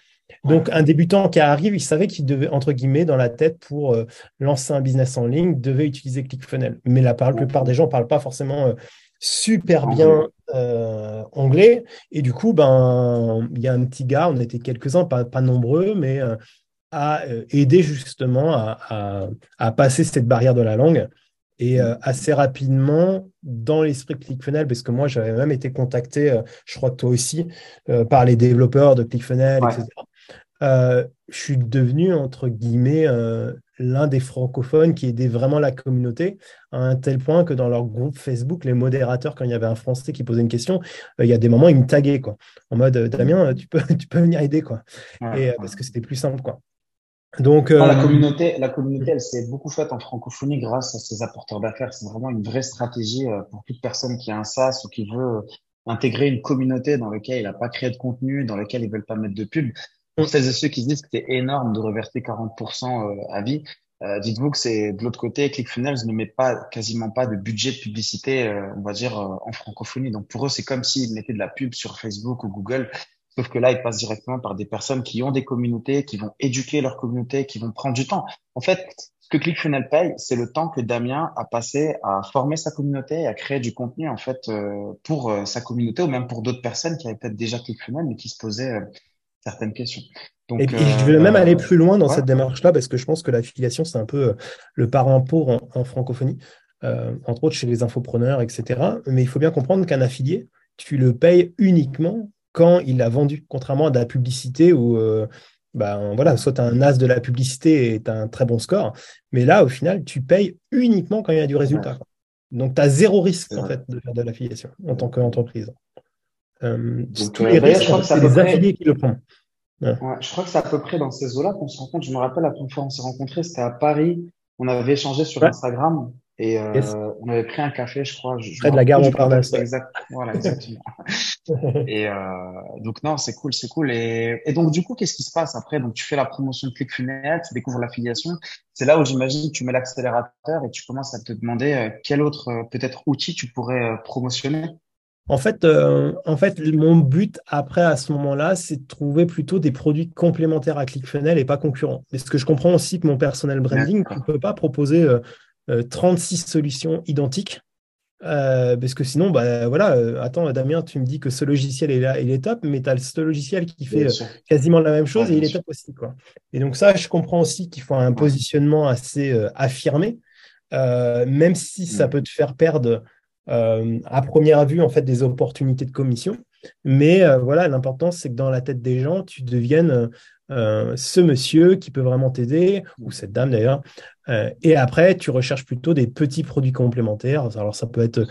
B: Donc, un débutant qui arrive, il savait qu'il devait, entre guillemets, dans la tête, pour euh, lancer un business en ligne, devait utiliser ClickFunnels. Mais la, plupart des gens ne parlent pas forcément super bien anglais. Et du coup, ben, il y a un petit gars, on était quelques-uns, pas, nombreux, mais à aider justement à, passer cette barrière de la langue. Et euh, assez rapidement, dans l'esprit ClickFunnels, parce que moi, j'avais même été contacté, euh, je crois que toi aussi, euh, par les développeurs de ClickFunnels, etc. je suis devenu, entre guillemets, l'un des francophones qui aidait vraiment la communauté, à un tel point que dans leur groupe Facebook, les modérateurs, quand il y avait un Français qui posait une question, il y a des moments, ils me taguaient, quoi, en mode Damien, tu peux, tu peux venir aider, quoi. et, parce que c'était plus simple, quoi.
A: Donc, la euh, communauté, la communauté, elle s'est beaucoup faite en francophonie grâce à ces apporteurs d'affaires. C'est vraiment une vraie stratégie euh, pour toute personne qui a un SaaS ou qui veut intégrer une communauté dans laquelle il n'a pas créé de contenu, dans laquelle ils veulent pas mettre de pub. Pour celles et ceux qui se disent que c'est énorme de reverser 40% euh, à vie, dites-vous que c'est de l'autre côté, ClickFunnels ne met pas quasiment pas de budget de publicité, on va dire, en francophonie. Donc pour eux, c'est comme s'ils mettaient de la pub sur Facebook ou Google. Sauf que là, ils passent directement par des personnes qui ont des communautés, qui vont éduquer leur communauté, qui vont prendre du temps. En fait, ce que ClickFunnels paye, c'est le temps que Damien a passé à former sa communauté, à créer du contenu en fait euh, pour euh, sa communauté ou même pour d'autres personnes qui avaient peut-être déjà ClickFunnels mais qui se posaient euh, certaines questions.
B: Donc, et puis, je vais même aller plus loin dans cette démarche-là parce que je pense que l'affiliation, c'est un peu le parent pour en, en francophonie, entre autres chez les infopreneurs, etc. Mais il faut bien comprendre qu'un affilié, tu le payes uniquement quand il a vendu, contrairement à de la publicité où euh, ben, voilà, soit tu as un as de la publicité et tu as un très bon score, mais là, au final, tu payes uniquement quand il y a du résultat. Donc, tu as zéro risque en fait, de faire de l'affiliation en tant qu'entreprise. Euh, les risques, c'est les affiliés qui le prennent.
A: je crois que c'est à peu près dans ces eaux-là qu'on se rend compte. Je me rappelle la première fois on s'est rencontrés, c'était à Paris. On avait échangé sur Instagram et euh, on avait pris un café, je crois. Je,
B: Près de la gare Montparnasse.
A: Exact. Voilà, exactement. et euh, donc non, c'est cool, c'est cool. Et, et, donc du coup, qu'est-ce qui se passe après? Donc tu fais la promotion de ClickFunnels, tu découvres l'affiliation. C'est là où j'imagine tu mets l'accélérateur et tu commences à te demander euh, quel autre peut-être outil tu pourrais promotionner.
B: En fait, en fait, mon but après à ce moment-là, c'est de trouver plutôt des produits complémentaires à ClickFunnels et pas concurrents. Parce que je comprends aussi que mon personnel branding, tu ne peux pas proposer 36 euh, solutions identiques. Euh, parce que sinon, bah, voilà, euh, attends, Damien, tu me dis que ce logiciel est là, il est top, mais tu as ce logiciel qui fait quasiment la même chose et il est top aussi. Quoi. Et donc, ça, je comprends aussi qu'il faut un positionnement assez affirmé, même si ça mm. peut te faire perdre à première vue en fait des opportunités de commission. Mais voilà, l'important c'est que dans la tête des gens, tu deviennes ce monsieur qui peut vraiment t'aider, ou cette dame d'ailleurs. et après, tu recherches plutôt des petits produits complémentaires. Alors ça peut être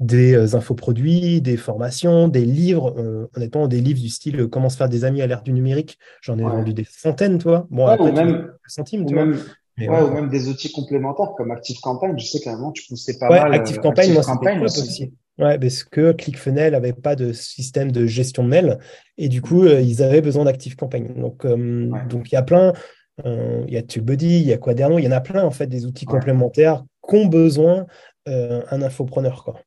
B: des euh, infoproduits, des formations, des livres, euh, honnêtement, des livres du style euh, Comment se faire des amis à l'ère du numérique. J'en ai vendu des centaines, toi.
A: Bon, après, ou même, centimes, même, ou même des outils complémentaires comme Active Campaign. Je sais qu'à un moment, tu poussais pas mal.
B: Active moi, Campaign aussi. aussi. Ouais, parce que ClickFunnels n'avait pas de système de gestion de mail et du coup, ils avaient besoin d'Active Campaign. Donc, donc il y a plein, il y a TubeBuddy, il y a Quaderno, il y en a plein en fait des outils complémentaires qu'ont besoin un infopreneur. Quoi.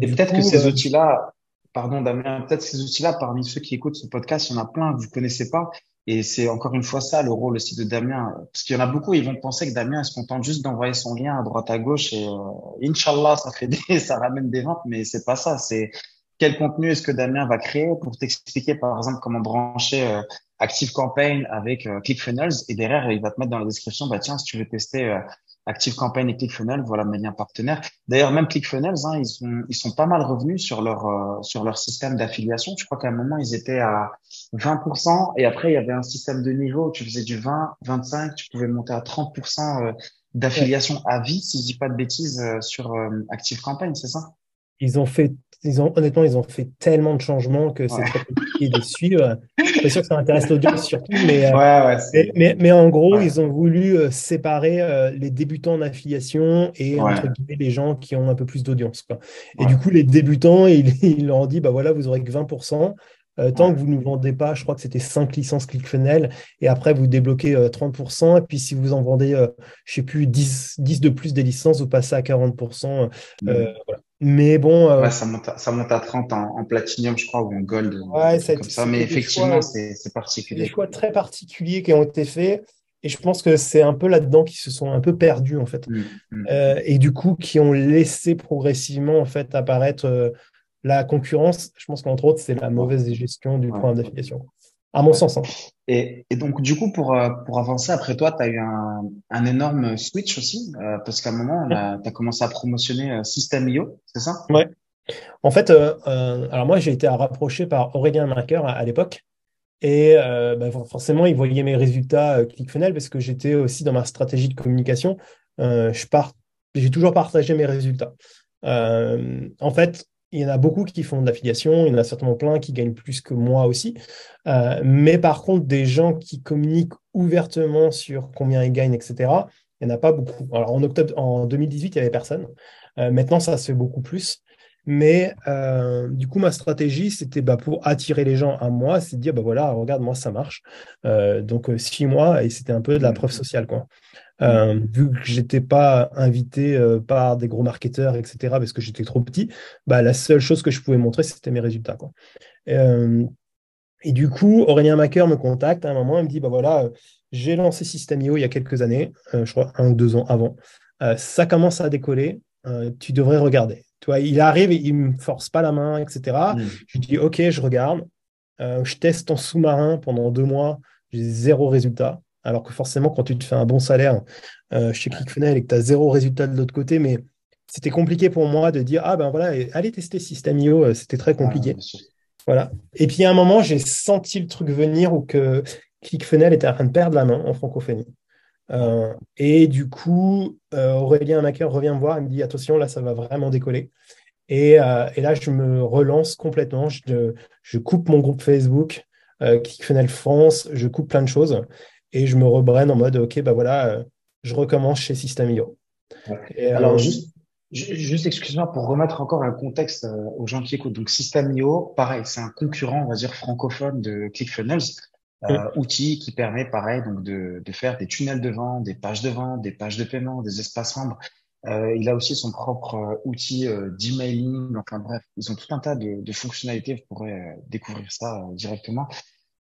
A: Et peut-être que ces euh, outils-là, pardon Damien, peut-être ces outils-là, parmi ceux qui écoutent ce podcast, il y en a plein que vous connaissez pas. Et c'est encore une fois ça le rôle aussi de Damien. Parce qu'il y en a beaucoup, ils vont penser que Damien se contente juste d'envoyer son lien à droite à gauche et euh, Inch'Allah, ça fait des, ça ramène des ventes, mais c'est pas ça. C'est quel contenu est-ce que Damien va créer pour t'expliquer, par exemple, comment brancher euh, Active Campaign avec euh, ClickFunnels et derrière, il va te mettre dans la description, bah tiens, si tu veux tester Active Campaign et ClickFunnels, voilà mes liens partenaires. D'ailleurs, même ClickFunnels, hein, ils sont ils sont pas mal revenus sur leur euh, sur leur système d'affiliation. Je crois qu'à un moment ils étaient à 20% et après il y avait un système de niveau. Tu faisais du 20, 25, tu pouvais monter à 30% euh, d'affiliation à vie, si je dis pas de bêtises, euh, sur Active Campaign, c'est ça?
B: Ils ont fait ils ont, honnêtement, ils ont fait tellement de changements que c'est très compliqué de suivre. C'est sûr que ça intéresse l'audience surtout, mais, euh, mais, mais, en gros, ils ont voulu euh, séparer euh, les débutants en affiliation et entre guillemets les gens qui ont un peu plus d'audience. Et du coup, les débutants, ils, ils, leur ont dit, bah voilà, vous aurez que 20%. Tant que vous ne vendez pas, je crois que c'était 5 licences ClickFunnels, et après vous débloquez 30%, et puis si vous en vendez, je ne sais plus, 10, 10 de plus des licences, vous passez à 40%. Voilà. Mais bon.
A: Euh, ça, monte à, ça monte à 30 en, en platinum, je crois, ou en gold. Ouais, comme ça. Mais effectivement, c'est particulier.
B: Des choix très particuliers qui ont été faits. Et je pense que c'est un peu là-dedans qu'ils se sont un peu perdus, en fait. Mmh, mmh. Euh, et du coup, qui ont laissé progressivement, en fait, apparaître euh, la concurrence. Je pense qu'entre autres, c'est la mauvaise gestion du programme d'affiliation à mon sens. Hein.
A: Et, et, donc, du coup, pour, euh, pour avancer, après toi, tu as eu un, un, énorme switch aussi, euh, parce qu'à un moment, tu as commencé à promotionner euh, System.io, c'est ça?
B: Ouais. En fait, euh, alors moi, j'ai été rapproché par Aurélien Marker à, l'époque. Et bah, forcément, il voyait mes résultats ClickFunnels parce que j'étais aussi dans ma stratégie de communication. je pars, j'ai toujours partagé mes résultats. en fait, il y en a beaucoup qui font de l'affiliation, il y en a certainement plein qui gagnent plus que moi aussi. Euh, mais par contre, des gens qui communiquent ouvertement sur combien ils gagnent, etc., il n'y en a pas beaucoup. Alors en octobre, en 2018, il n'y avait personne. Euh, maintenant, ça se fait beaucoup plus. Mais euh, du coup, ma stratégie, c'était bah, pour attirer les gens à moi, c'est de dire, bah voilà, regarde, moi, ça marche. donc, six mois, et c'était un peu de la preuve sociale. Quoi. Euh, vu que j'étais pas invité euh, par des gros marketeurs, etc., parce que j'étais trop petit, bah, la seule chose que je pouvais montrer, c'était mes résultats. Quoi. Euh, et du coup, Aurélien Macker me contacte à un moment, il me dit, bah voilà, j'ai lancé System.io il y a quelques années, je crois un ou deux ans avant. ça commence à décoller, tu devrais regarder. Tu vois, il arrive, et il me force pas la main, etc. Mm. Je dis, OK, je regarde. je teste en sous-marin pendant deux mois, j'ai zéro résultat. Alors que forcément, quand tu te fais un bon salaire euh, chez ClickFunnels et que tu as zéro résultat de l'autre côté, mais c'était compliqué pour moi de dire Ah ben voilà, allez tester System.io, euh, c'était très compliqué. voilà. Et puis à un moment, j'ai senti le truc venir où que ClickFunnels était en train de perdre la main en francophonie. Euh, et du coup, Aurélien Macker revient me voir et me dit Attention, là, ça va vraiment décoller. Et, et là, je me relance complètement. Je, je coupe mon groupe Facebook, ClickFunnels France, je coupe plein de choses et je me rebrenne en mode, OK, bah voilà, euh, je recommence chez System.io.
A: Euh, Alors, juste, juste excuse-moi pour remettre encore un contexte euh, aux gens qui écoutent. Donc, System.io, pareil, c'est un concurrent, on va dire, francophone de ClickFunnels. Euh, outil qui permet, pareil, donc de, de, faire des tunnels de vente, des pages de vente, des pages de paiement, des espaces membres. Euh, il a aussi son propre outil d'emailing. Enfin bref, ils ont tout un tas de, de fonctionnalités. Vous pourrez découvrir ça directement.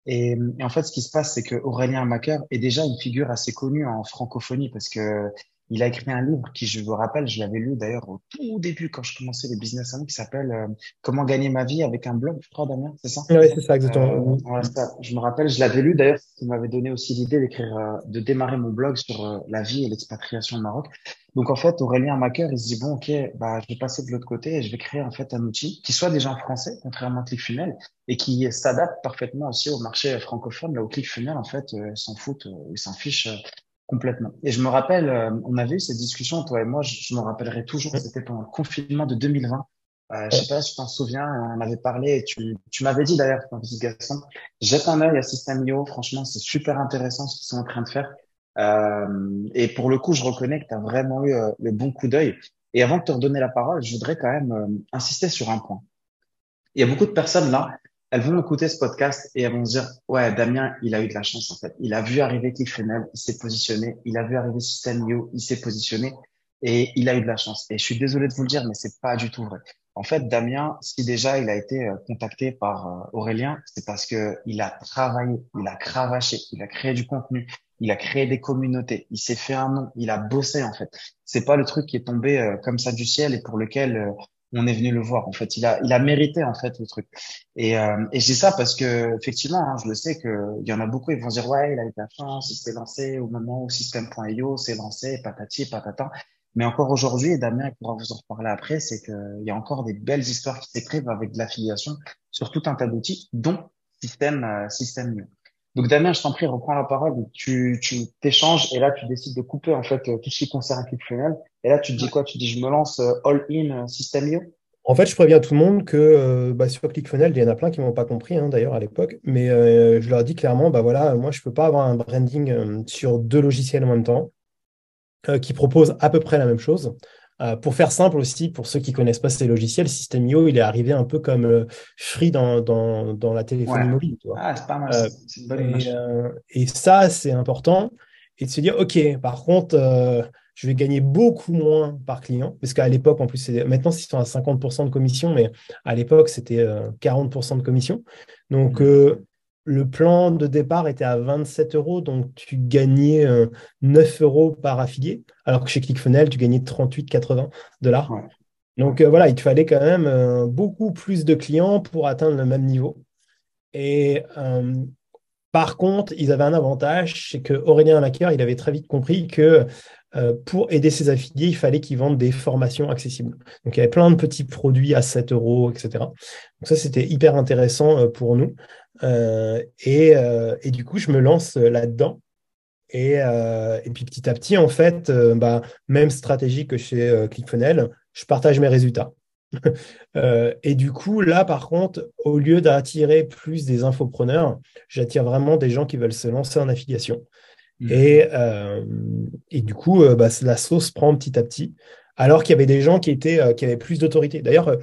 A: Et, en fait, ce qui se passe, c'est que Aurélien Macker est déjà une figure assez connue en francophonie parce que il a écrit un livre qui, je vous rappelle, je l'avais lu d'ailleurs au tout début quand je commençais les business en qui s'appelle euh, Comment gagner ma vie avec un blog, je crois, Damien, c'est ça?
B: Oui, c'est ça, exactement.
A: Euh, Je me rappelle, je l'avais lu d'ailleurs, qui m'avait donné aussi l'idée d'écrire, euh, de démarrer mon blog sur la vie et l'expatriation au Maroc. Donc en fait, Aurélien Macker, il se dit bon, ok, bah je vais passer de l'autre côté et je vais créer en fait un outil qui soit déjà en français, contrairement à ClickFunnels, et qui s'adapte parfaitement aussi au marché francophone. Là où ClickFunnels, en fait, s'en foutent, ils s'en fichent Complètement. Et je me rappelle, euh, on avait eu cette discussion, toi et moi, je, je me rappellerai toujours, c'était pendant le confinement de 2020. Euh, je sais pas si tu t'en souviens, on avait parlé, et tu, tu m'avais dit d'ailleurs, Gaston, jette un œil à System.io, franchement, c'est super intéressant ce qu'ils sont en train de faire. Euh, et pour le coup, je reconnais que tu as vraiment eu euh, le bon coup d'œil. Et avant de te redonner la parole, je voudrais quand même insister sur un point. Il y a beaucoup de personnes là elles vont écouter ce podcast et elles vont se dire, ouais, Damien, il a eu de la chance, en fait. Il a vu arriver ClickFunnels, il s'est positionné. Il a vu arriver System.io, il s'est positionné et il a eu de la chance. Et je suis désolé de vous le dire, mais c'est pas du tout vrai. En fait, Damien, si déjà il a été euh, contacté par euh, Aurélien, c'est parce que il a travaillé, il a cravaché, il a créé du contenu, il a créé des communautés, il s'est fait un nom, il a bossé en fait. C'est pas le truc qui est tombé euh, comme ça du ciel et pour lequel on est venu le voir. En fait, il a, il a mérité en fait le truc. Et, euh, et j'ai ça parce que effectivement, hein, je le sais que il y en a beaucoup, ils vont dire ouais, il a eu de la chance, il s'est lancé au moment où System.io s'est lancé, patati patata. Mais encore aujourd'hui, et Damien pourra vous en reparler après, c'est qu'il y a encore des belles histoires qui s'écrivent avec de l'affiliation sur tout un tas d'outils, dont System, euh. Donc Damien, je t'en prie, reprends la parole. Tu, tu t'échanges et là tu décides de couper en fait euh, tout ce qui concerne ClickFunnels. Et là tu te dis quoi? Tu dis je me lance euh, all in euh, System.io
B: En fait, je préviens tout le monde que bah, sur ClickFunnels, il y en a plein qui m'ont pas compris hein, d'ailleurs à l'époque, mais je leur dis clairement, bah voilà, moi je peux pas avoir un branding sur deux logiciels en même temps qui proposent à peu près la même chose. Euh, pour faire simple aussi, pour ceux qui connaissent pas ces logiciels, System.io, il est arrivé un peu comme euh, Free dans, dans, dans, la téléphonie mobile.
A: Ah, c'est pas mal. Euh,
B: et, euh, et, ça, c'est important. Et de se dire, OK, par contre, je vais gagner beaucoup moins par client, parce qu'à l'époque, en plus, maintenant, ils sont à 50% de commission, mais à l'époque, c'était 40% de commission. Donc, mmh le plan de départ était à 27 euros, donc tu gagnais 9 euh, euros par affilié, alors que chez ClickFunnels, tu gagnais 38,80 dollars. Donc euh, voilà, il te fallait quand même euh, beaucoup plus de clients pour atteindre le même niveau. Et par contre, ils avaient un avantage, c'est que Aurélien Lacker, il avait très vite compris que pour aider ses affiliés, il fallait qu'ils vendent des formations accessibles. Donc il y avait plein de petits produits à 7 euros, etc. Donc ça, c'était hyper intéressant pour nous. Euh, et, euh, et, du coup, je me lance euh, là-dedans. Et, et, puis petit à petit, en fait, bah, même stratégie que chez ClickFunnels, je partage mes résultats. et du coup, là, par contre, au lieu d'attirer plus des infopreneurs, j'attire vraiment des gens qui veulent se lancer en affiliation. Mmh. Et, et, du coup, bah, la sauce prend petit à petit, alors qu'il y avait des gens qui, étaient, qui avaient plus d'autorité. D'ailleurs,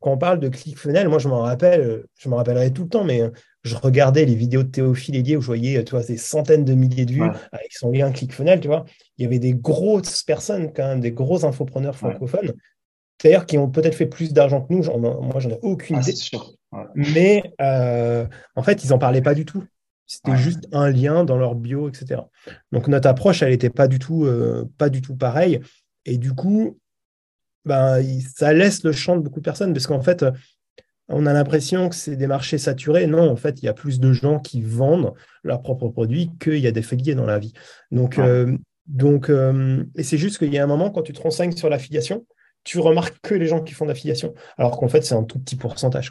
B: quand on parle de ClickFunnels, moi, je m'en rappelle, je m'en rappellerai tout le temps, mais je regardais les vidéos de Théophile Hélier où je voyais, tu vois, des centaines de milliers de vues avec son lien ClickFunnels, tu vois. Il y avait des grosses personnes, quand même, des gros infopreneurs francophones, d'ailleurs, qui ont peut-être fait plus d'argent que nous. moi, j'en ai aucune ah, idée. Mais euh, en fait, ils n'en parlaient pas du tout. C'était juste un lien dans leur bio, etc. Donc notre approche, elle n'était pas du tout, euh, pas du tout pareille. Et du coup, ben, ça laisse le champ de beaucoup de personnes parce qu'en fait, on a l'impression que c'est des marchés saturés. Non, en fait, il y a plus de gens qui vendent leurs propres produits qu'il y a des filiés dans la vie. Donc, euh, donc euh, et c'est juste qu'il y a un moment, quand tu te renseignes sur l'affiliation, tu remarques que les gens qui font l'affiliation, alors qu'en fait, c'est un tout petit pourcentage.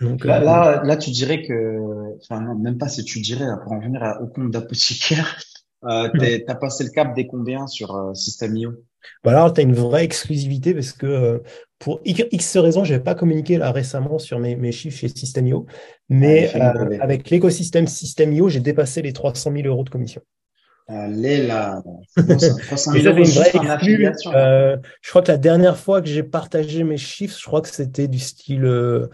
A: Donc, là, euh, là, tu dirais que, enfin, même pas si tu dirais, pour en venir au compte d'apothicaire, euh, tu as passé le cap des combien sur euh, System.io
B: bah alors, tu as une vraie exclusivité parce que euh, pour X raisons, je n'avais pas communiqué là récemment sur mes, mes chiffres chez System.io, mais euh, avec l'écosystème System.io, j'ai dépassé les 300 000 euros de commission.
A: Allez là,
B: 300 000 euros juste en affiliation. Euh, je crois que la dernière fois que j'ai partagé mes chiffres, je crois que c'était du style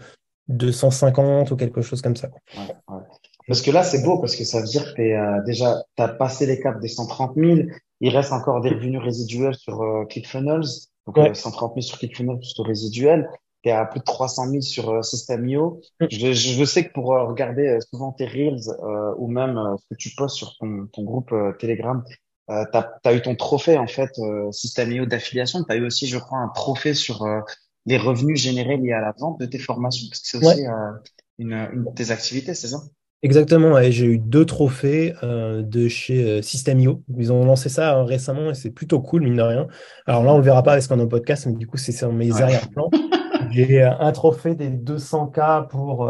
B: 250 ou quelque chose comme ça. Ouais,
A: ouais. Parce que là, c'est beau parce que ça veut dire que euh, déjà, tu as passé les caps des 130 000. Il reste encore des revenus résiduels sur euh, ClickFunnels. Donc, 130 000 sur ClickFunnels, plutôt résiduel. Tu es à plus de 300 000 sur euh, System.io. Je, je, sais que pour euh, regarder souvent tes Reels ou même ce que tu postes sur ton, ton groupe Telegram, Euh, tu as, eu ton trophée en fait euh, Systemio d'affiliation. Tu as eu aussi, je crois, un trophée sur euh, les revenus générés liés à la vente de tes formations, parce que c'est aussi euh, une, une de tes activités, c'est ça?
B: Exactement, et j'ai eu deux trophées euh, de chez Systemio. Ils ont lancé ça récemment et c'est plutôt cool, mine de rien. Alors là, on ne le verra pas parce qu'on est en podcast, mais du coup, c'est sur mes arrière-plans. J'ai un trophée des 200K pour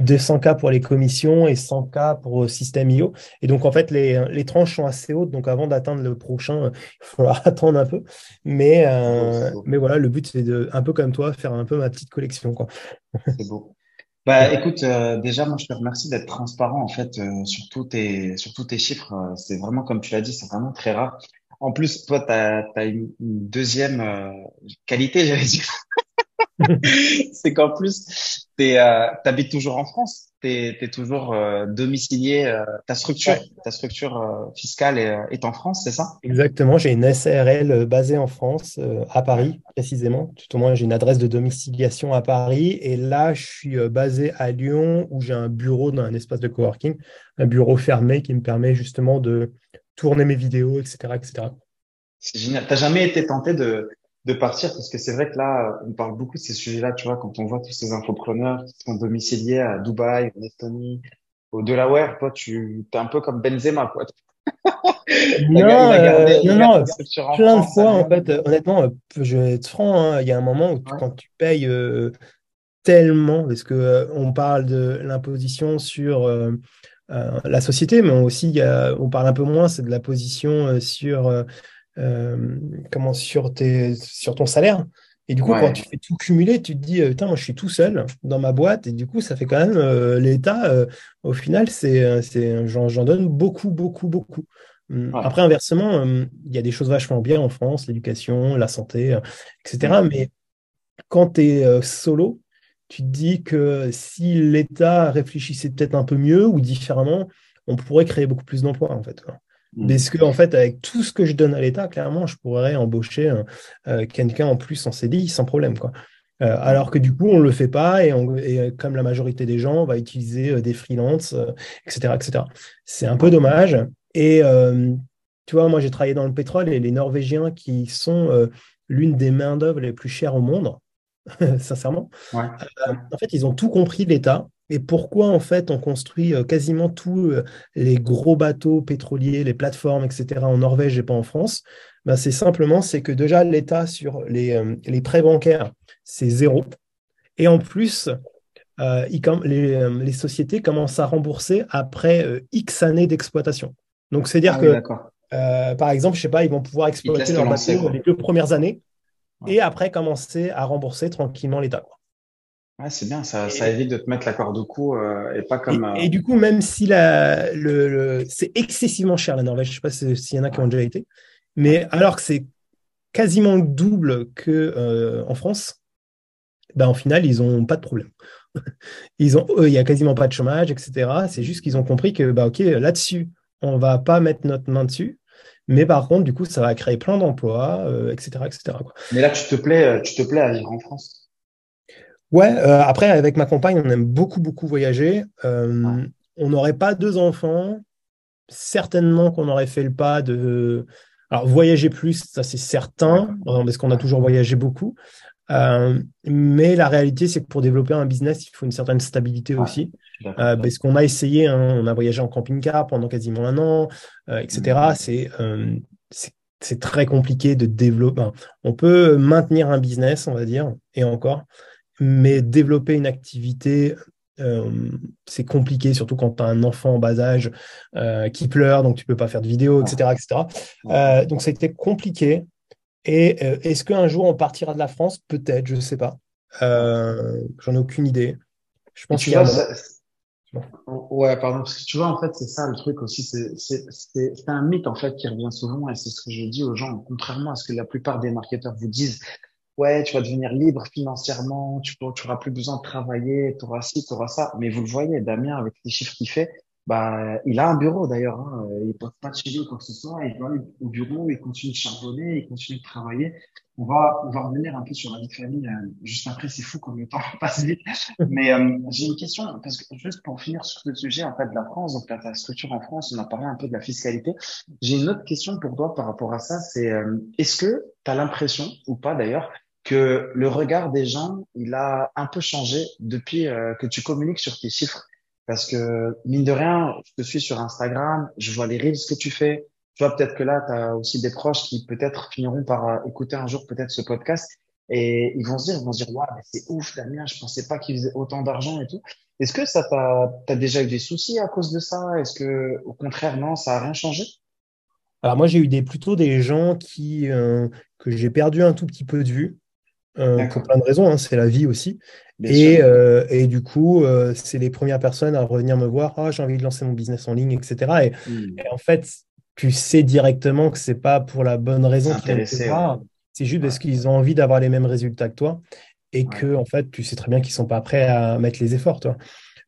B: 200K pour les commissions et 100K pour System.io. Et donc, en fait, les, les, tranches sont assez hautes. Donc, avant d'atteindre le prochain, il faudra attendre un peu. Mais, euh, mais voilà, le but, c'est de, un peu comme toi, faire un peu ma petite collection.
A: C'est beau. Bah, écoute, euh, déjà, moi, je te remercie d'être transparent, en fait, euh, sur, tous tes, sur tous tes chiffres. c'est vraiment, comme tu l'as dit, c'est vraiment très rare. En plus, toi, tu as, une, une, deuxième qualité, j'allais dire. c'est qu'en plus, tu euh, habites toujours en France. Tu es, toujours euh, domicilié. Euh, ta structure, ta structure euh, fiscale est, est, en France, c'est ça?
B: Exactement. J'ai une SRL basée en France, à Paris précisément. Tout au moins, j'ai une adresse de domiciliation à Paris. Et là, je suis basé à Lyon, où j'ai un bureau dans un espace de coworking, un bureau fermé qui me permet justement de tourner mes vidéos, etc., etc.
A: C'est génial. T'as jamais été tenté de de partir parce que c'est vrai que là, on parle beaucoup de ces sujets-là, tu vois, quand on voit tous ces infopreneurs qui sont domiciliés à Dubaï, en Estonie, au Delaware, toi, tu es un peu comme Benzema, quoi.
B: non, euh, non, non, plein de fois, en fait, honnêtement, je vais être franc, hein, il y a un moment où quand tu payes euh, tellement, parce que euh, on parle de l'imposition sur la société, mais aussi, y a, on parle un peu moins, c'est de la position sur euh, comment sur, tes, sur ton salaire. Et du coup, quand tu fais tout cumuler, tu te dis, euh, putain, moi je suis tout seul dans ma boîte. Et du coup, ça fait quand même euh, l'État. au final, c'est, c'est, j'en, donne beaucoup, beaucoup, beaucoup. Hum, après, inversement, hum, il y a des choses vachement bien en France, l'éducation, la santé, etc. Mais quand tu es solo, tu te dis que si l'État réfléchissait peut-être un peu mieux ou différemment, on pourrait créer beaucoup plus d'emplois, en fait. Mm. Parce que, en fait, avec tout ce que je donne à l'État, clairement, je pourrais embaucher euh, quelqu'un en plus en CDI sans problème. Quoi. Euh, alors que du coup, on ne le fait pas et, comme la majorité des gens, on va utiliser euh, des freelances, etc. etc. C'est un peu dommage. Et tu vois, moi, j'ai travaillé dans le pétrole et les Norvégiens qui sont l'une des main-d'œuvre les plus chères au monde, sincèrement, en fait, ils ont tout compris de l'État et pourquoi, en fait, on construit euh, quasiment tous euh, les gros bateaux pétroliers, les plateformes, etc., en Norvège et pas en France? Ben, C'est simplement, c'est que déjà, l'État sur les, euh, les, prêts bancaires, c'est zéro. Et en plus, les, les, sociétés commencent à rembourser après X années d'exploitation. Donc, c'est-à-dire ah que, par exemple, je sais pas, ils vont pouvoir exploiter leur bateau les deux premières années et après commencer à rembourser tranquillement l'État
A: c'est bien, ça, ça, évite de te mettre la corde au cou euh, et pas comme.
B: Et, euh, du coup, même si la, le, c'est excessivement cher la Norvège, je ne sais pas s'il y en a qui ont déjà été, mais alors que c'est quasiment double que euh, en France, ben, en final, ils n'ont pas de problème. ils ont, il n'y a quasiment pas de chômage, etc. C'est juste qu'ils ont compris que, bah, OK, là-dessus, on ne va pas mettre notre main dessus. Mais par contre, du coup, ça va créer plein d'emplois, etc., etc.
A: Mais là, tu te plais, tu te plais à vivre en France
B: Ouais, euh, après, avec ma compagne, on aime beaucoup, beaucoup voyager. Euh, on n'aurait pas deux enfants. Certainement qu'on aurait fait le pas de. Alors, voyager plus, ça c'est certain, parce qu'on a toujours voyagé beaucoup. Euh, mais la réalité, c'est que pour développer un business, il faut une certaine stabilité aussi. parce qu'on a essayé, hein, on a voyagé en camping-car pendant quasiment un an, etc. Mmh. C'est c'est très compliqué de développer. on peut maintenir un business, on va dire, et encore, mais développer une activité, euh, c'est compliqué, surtout quand tu as un enfant en bas âge euh, qui pleure, donc tu peux pas faire de vidéo, etc. etc. Euh, donc c'était compliqué. Et est-ce qu'un jour on partira de la France? Peut-être, je ne sais pas. J'en ai aucune idée. Je pense qu'il y a
A: Ouais, pardon, parce que tu vois, en fait, c'est ça le truc aussi, c'est un mythe, en fait, qui revient souvent, et c'est ce que je dis aux gens, contrairement à ce que la plupart des marketeurs vous disent, ouais, tu vas devenir libre financièrement, tu n'auras plus besoin de travailler, tu auras ci, tu auras ça. Mais vous le voyez, Damien, avec les chiffres qu'il fait, bah, il a un bureau d'ailleurs. Hein. Il ne pas de chez lui ou quoi que ce soit. Il va au bureau, il continue de charbonner, il continue de travailler. On va, on va revenir un peu sur la vie de famille euh, juste après. C'est fou comme le temps passe vite. Mais euh, j'ai une question parce que juste pour finir sur ce sujet en fait de la France, donc ta structure en France, on a parlé un peu de la fiscalité. J'ai une autre question pour toi par rapport à ça. C'est euh, est-ce que tu as l'impression ou pas d'ailleurs que le regard des gens, il a un peu changé depuis que tu communiques sur tes chiffres? Parce que, mine de rien, je te suis sur Instagram, je vois les reels que tu fais. Tu vois, peut-être que là, tu as aussi des proches qui peut-être finiront par euh, écouter un jour peut-être ce podcast et ils vont se dire, ils vont se dire, waouh, mais c'est ouf, Damien, je pensais pas qu'il faisait autant d'argent et tout. Est-ce que ça t'a, t'as déjà eu des soucis à cause de ça? Est-ce que, au contraire, non, ça a rien changé?
B: Alors moi, j'ai eu des, plutôt des gens qui, euh, que j'ai perdu un tout petit peu de vue, euh, pour plein de raisons, hein, c'est la vie aussi. Euh, et, du coup, c'est les premières personnes à revenir me voir. Ah, j'ai envie de lancer mon business en ligne, etc. Hmm. Et, en fait, tu sais directement que c'est pas pour la bonne raison qu'ils te voir. C'est juste parce qu'ils ont envie d'avoir les mêmes résultats que toi et que en fait, tu sais très bien qu'ils sont pas prêts à mettre les efforts, toi.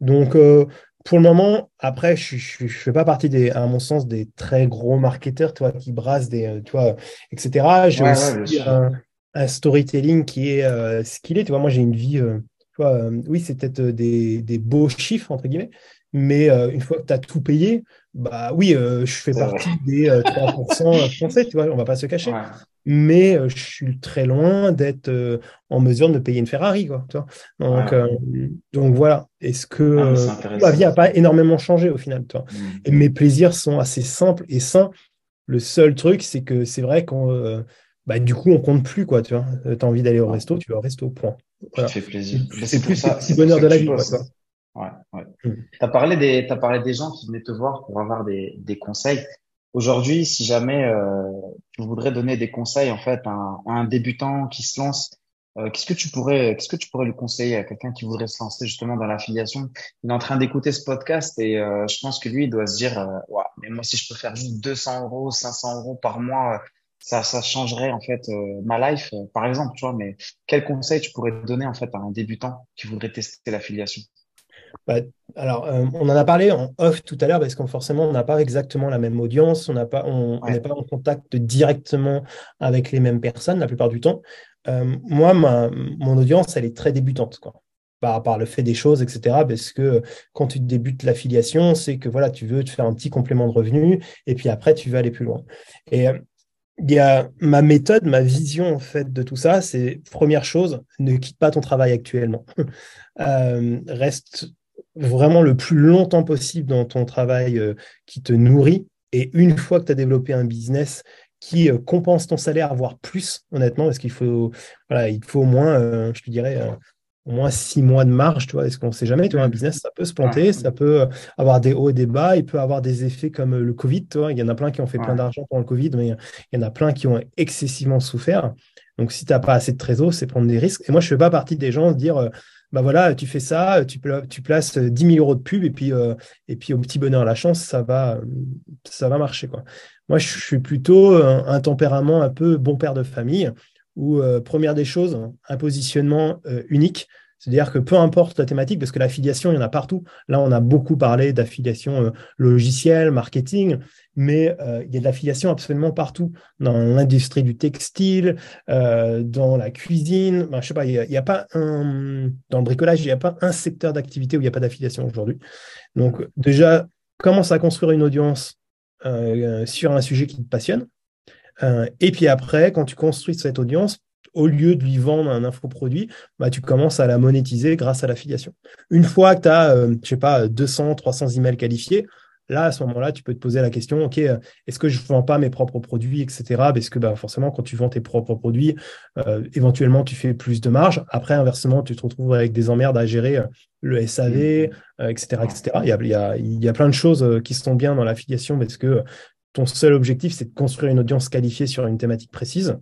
B: Donc, euh, pour le moment, après, je ne fais pas partie des, à mon sens, des très gros marketeurs, toi, qui brassent des, tu etc. J'ai aussi un, storytelling qui est ce qu'il est. Tu vois, moi, j'ai une vie euh, oui, c'est peut-être euh, des, beaux chiffres, entre guillemets, mais euh, une fois que tu as tout payé, bah oui, je fais partie des 3% français, tu vois, on va pas se cacher. Mais je suis très loin d'être en mesure de payer une Ferrari, quoi. donc, donc voilà. Est-ce que ah, ma vie n'a pas énormément changé au final, toi mmh. Et mes plaisirs sont assez simples et sains. Le seul truc, c'est que c'est vrai qu'on bah, du coup, on compte plus, quoi, tu vois. Tu as envie d'aller au resto, tu vas au resto, point.
A: Ça.
B: C'est plus le petit bonheur de la vie.
A: Ouais, ouais. Mm. Tu as parlé des, as parlé des gens qui venaient te voir pour avoir des, des conseils. Aujourd'hui, si jamais euh, tu voudrais donner des conseils en fait à un, débutant qui se lance, euh, qu'est-ce que tu pourrais, qu'est-ce que tu pourrais lui conseiller à quelqu'un qui voudrait se lancer justement dans l'affiliation? Il est en train d'écouter ce podcast et euh, je pense que lui, il doit se dire, euh, mais moi si je peux faire juste 200 euros, 500 euros par mois ça, ça changerait en fait euh, ma life, par exemple, tu vois. Mais quel conseil tu pourrais donner en fait à un débutant qui voudrait tester l'affiliation?
B: Bah, alors, euh, on en a parlé en off tout à l'heure parce qu'on forcément, on n'a pas exactement la même audience, on n'est pas, on, pas en contact directement avec les mêmes personnes la plupart du temps. moi, ma, mon audience, elle est très débutante, quoi. Par, par, le fait des choses, etc. Parce que quand tu débutes l'affiliation, c'est que voilà, tu veux te faire un petit complément de revenu et puis après, tu veux aller plus loin. Et il y a ma méthode, ma vision en fait de tout ça, c'est première chose, ne quitte pas ton travail actuellement. Euh, reste vraiment le plus longtemps possible dans ton travail euh, qui te nourrit. Et une fois que tu as développé un business qui euh, compense ton salaire, voire plus, honnêtement, parce qu'il faut, voilà, il faut au moins, je te dirais, au moins six mois de marge, tu vois, est-ce qu'on ne sait jamais, tu vois, un business, ça peut se planter, ça peut euh, avoir des hauts et des bas, il peut avoir des effets comme euh, le Covid, tu vois, il y en a plein qui ont fait plein d'argent pendant le Covid, mais il y en a plein qui ont excessivement souffert. Donc, si tu n'as pas assez de trésor, c'est prendre des risques. Et moi, je ne fais pas partie des gens dire, euh, bah voilà, tu fais ça, tu, tu places 10 000 euros de pub et puis, et puis au petit bonheur, la chance, ça va, ça va marcher, quoi. Moi, je suis plutôt un, tempérament un peu bon père de famille où, première des choses, un positionnement unique. C'est-à-dire que peu importe la thématique, parce que l'affiliation, il y en a partout. Là, on a beaucoup parlé d'affiliation logicielle, marketing, mais il y a de l'affiliation absolument partout. Dans l'industrie du textile, dans la cuisine, ben, je sais pas, il n'y a, pas. Dans le bricolage, il n'y a pas un secteur d'activité où il n'y a pas d'affiliation aujourd'hui. Donc, déjà, commence à construire une audience sur un sujet qui te passionne. et puis après, quand tu construis cette audience, au lieu de lui vendre un infoproduit, bah, tu commences à la monétiser grâce à l'affiliation. Une fois que tu as, euh, je sais pas, 200, 300 emails qualifiés, là, à ce moment-là, tu peux te poser la question, OK, euh, est-ce que je ne vends pas mes propres produits, etc. Parce que bah, forcément, quand tu vends tes propres produits, euh, éventuellement, tu fais plus de marge. Après, inversement, tu te retrouves avec des emmerdes à gérer le SAV, etc., etc. Il y, a, il, y a, il y a plein de choses qui sont bien dans l'affiliation parce que ton seul objectif, c'est de construire une audience qualifiée sur une thématique précise.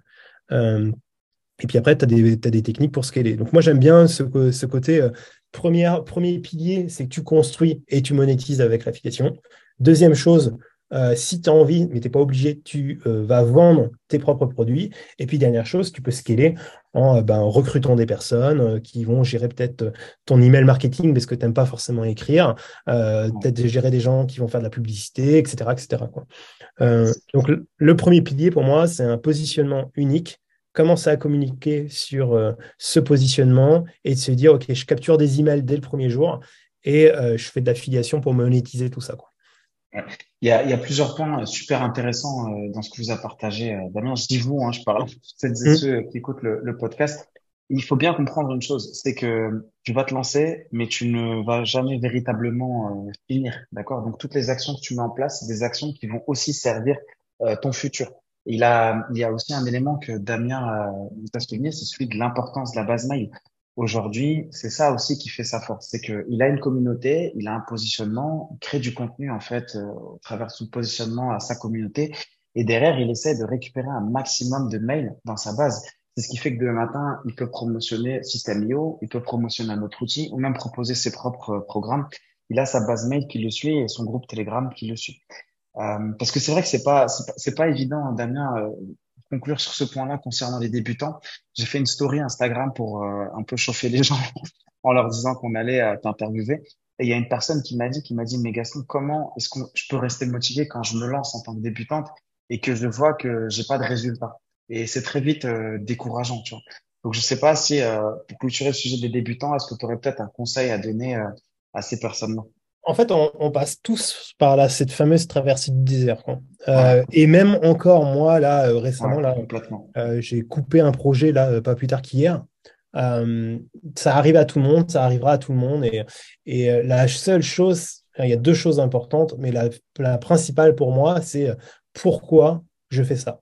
B: Et puis après, tu as, des techniques pour scaler. Donc moi, j'aime bien ce, ce côté, euh, premier pilier, c'est que tu construis et tu monétises avec l'affiliation. Deuxième chose, Euh, si tu as envie, mais tu n'es pas obligé, tu euh, vas vendre tes propres produits. Et puis, dernière chose, tu peux scaler en euh, ben, recrutant des personnes qui vont gérer peut-être ton email marketing parce que tu n'aimes pas forcément écrire, peut-être gérer des gens qui vont faire de la publicité, etc. etc. Quoi. donc, le, premier pilier pour moi, c'est un positionnement unique commencer à communiquer sur ce positionnement et de se dire, OK, je capture des emails dès le premier jour et je fais de l'affiliation pour monétiser tout ça. Quoi.
A: Il, y a, il y a plusieurs points super intéressants euh, dans ce que vous a partagé euh, Damien. Je dis vous, hein, je parle celles et mm. ceux qui écoutent le, le, podcast. Il faut bien comprendre une chose, c'est que tu vas te lancer, mais tu ne vas jamais véritablement euh, finir, d'accord? Donc toutes les actions que tu mets en place, c'est des actions qui vont aussi servir ton futur. Il a, il y a aussi un élément que Damien a, a souligné, c'est celui de l'importance de la base mail. Aujourd'hui, c'est ça aussi qui fait sa force, c'est qu'il a une communauté, il a un positionnement, il crée du contenu en fait euh, au travers de son positionnement à sa communauté, et derrière, il essaie de récupérer un maximum de mails dans sa base. C'est ce qui fait que demain matin, il peut promotionner System.io, il peut promotionner un autre outil, ou même proposer ses propres programmes. Il a sa base mail qui le suit et son groupe Telegram qui le suit. Euh, parce que c'est vrai que c'est pas c'est pas, évident, Damien, euh, conclure sur ce point-là concernant les débutants, j'ai fait une story Instagram pour euh, un peu chauffer les gens en leur disant qu'on allait euh, t'interviewer. Et il y a une personne qui m'a dit, qui m'a dit, mais Gaston, comment est-ce que je peux rester motivé quand je me lance en tant que débutante et que je vois que j'ai pas de résultats Et c'est très vite euh, décourageant, tu vois. Donc je sais pas si pour clôturer le sujet des débutants, est-ce que tu aurais peut-être un conseil à donner à ces personnes-là?
B: En fait, on, passe tous par là, cette fameuse traversée du désert. Euh, et même encore, moi, là, euh, récemment, là, euh, j'ai coupé un projet, là, pas plus tard qu'hier. ça arrive à tout le monde, ça arrivera à tout le monde. Et, et la seule chose, il y a deux choses importantes, mais la, principale pour moi, c'est pourquoi je fais ça.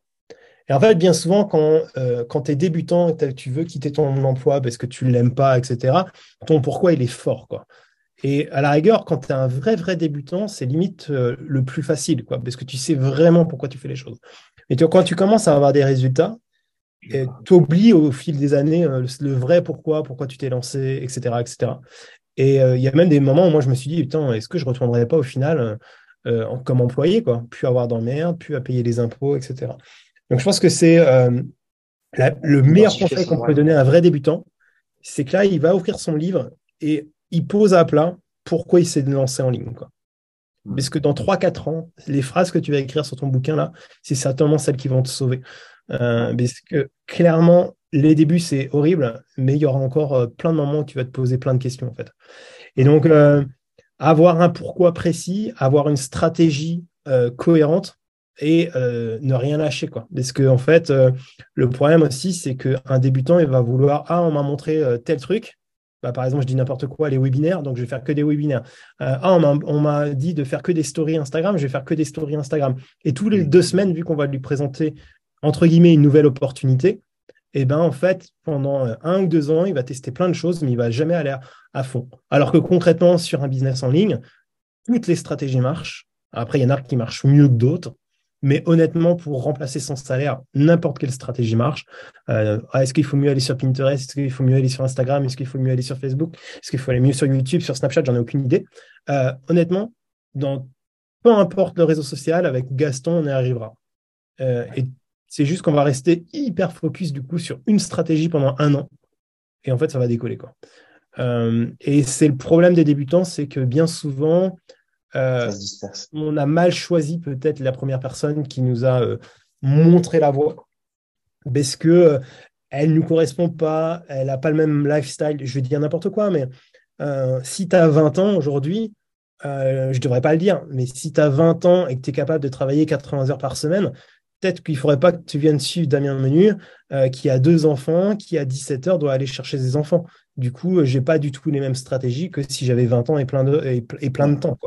B: Et en fait, bien souvent, quand, quand tu es débutant, tu veux quitter ton emploi parce que tu ne l'aimes pas, etc., ton pourquoi, il est fort. Quoi. Et à la rigueur, quand tu es un vrai, vrai débutant, c'est limite euh, le plus facile, quoi, parce que tu sais vraiment pourquoi tu fais les choses. Et quand tu commences à avoir des résultats, tu oublies au fil des années euh, le vrai pourquoi, pourquoi tu t'es lancé, etc. etc. Et euh, il y a même des moments où moi je me suis dit, putain, est-ce que je ne retournerai pas au final comme employé, quoi, plus avoir d'emmerde, plus à payer les impôts, etc. Donc je pense que c'est le meilleur conseil qu'on peut donner à un vrai débutant, c'est que là, il va offrir son livre et il pose à plat pourquoi il s'est lancé en ligne. Quoi. Hmm. Parce que dans 3-4 ans, les phrases que tu vas écrire sur ton bouquin, là, c'est certainement celles qui vont te sauver. Euh, parce que clairement, les débuts, c'est horrible, mais il y aura encore euh, plein de moments où tu vas te poser plein de questions, en fait. Et donc, euh, avoir un pourquoi précis, avoir une stratégie cohérente et ne rien lâcher. Quoi. Parce que, en fait, le problème aussi, c'est qu'un débutant, il va vouloir Ah, on m'a montré tel truc, bah, par exemple, je dis n'importe quoi, les webinaires, donc je vais faire que des webinaires. Euh, ah, on m'a dit de faire que des stories Instagram, je vais faire que des stories Instagram. Et tous les deux semaines, vu qu'on va lui présenter, entre guillemets, une nouvelle opportunité, et eh ben en fait, pendant euh, un ou deux ans, il va tester plein de choses, mais il va jamais aller à fond. Alors que concrètement, sur un business en ligne, toutes les stratégies marchent. Après, il y en a qui marchent mieux que d'autres. Mais honnêtement, pour remplacer son salaire, n'importe quelle stratégie marche. Euh, ah, est-ce qu'il faut mieux aller sur Pinterest? Est-ce qu'il faut mieux aller sur Instagram? Est-ce qu'il faut mieux aller sur Facebook? Est-ce qu'il faut aller mieux sur YouTube, sur Snapchat? J'en ai aucune idée. Euh, honnêtement, dans peu importe le réseau social, avec Gaston, on y arrivera. Euh, et c'est juste qu'on va rester hyper focus du coup sur une stratégie pendant un an. Et en fait, ça va décoller. Quoi. et c'est le problème des débutants, c'est que bien souvent, euh, on a mal choisi peut-être la première personne qui nous a euh, montré la voie parce que euh, elle nous correspond pas, elle n'a pas le même lifestyle. Je vais dire n'importe quoi, mais si tu as 20 ans aujourd'hui, je ne devrais pas le dire, mais si tu as 20 ans et que tu es capable de travailler 80 heures par semaine, peut-être qu'il ne faudrait pas que tu viennes suivre Damien Menu, qui a deux enfants, qui à 17 heures doit aller chercher ses enfants. Du coup, je n'ai pas du tout les mêmes stratégies que si j'avais 20 ans et plein de, et, plein de temps.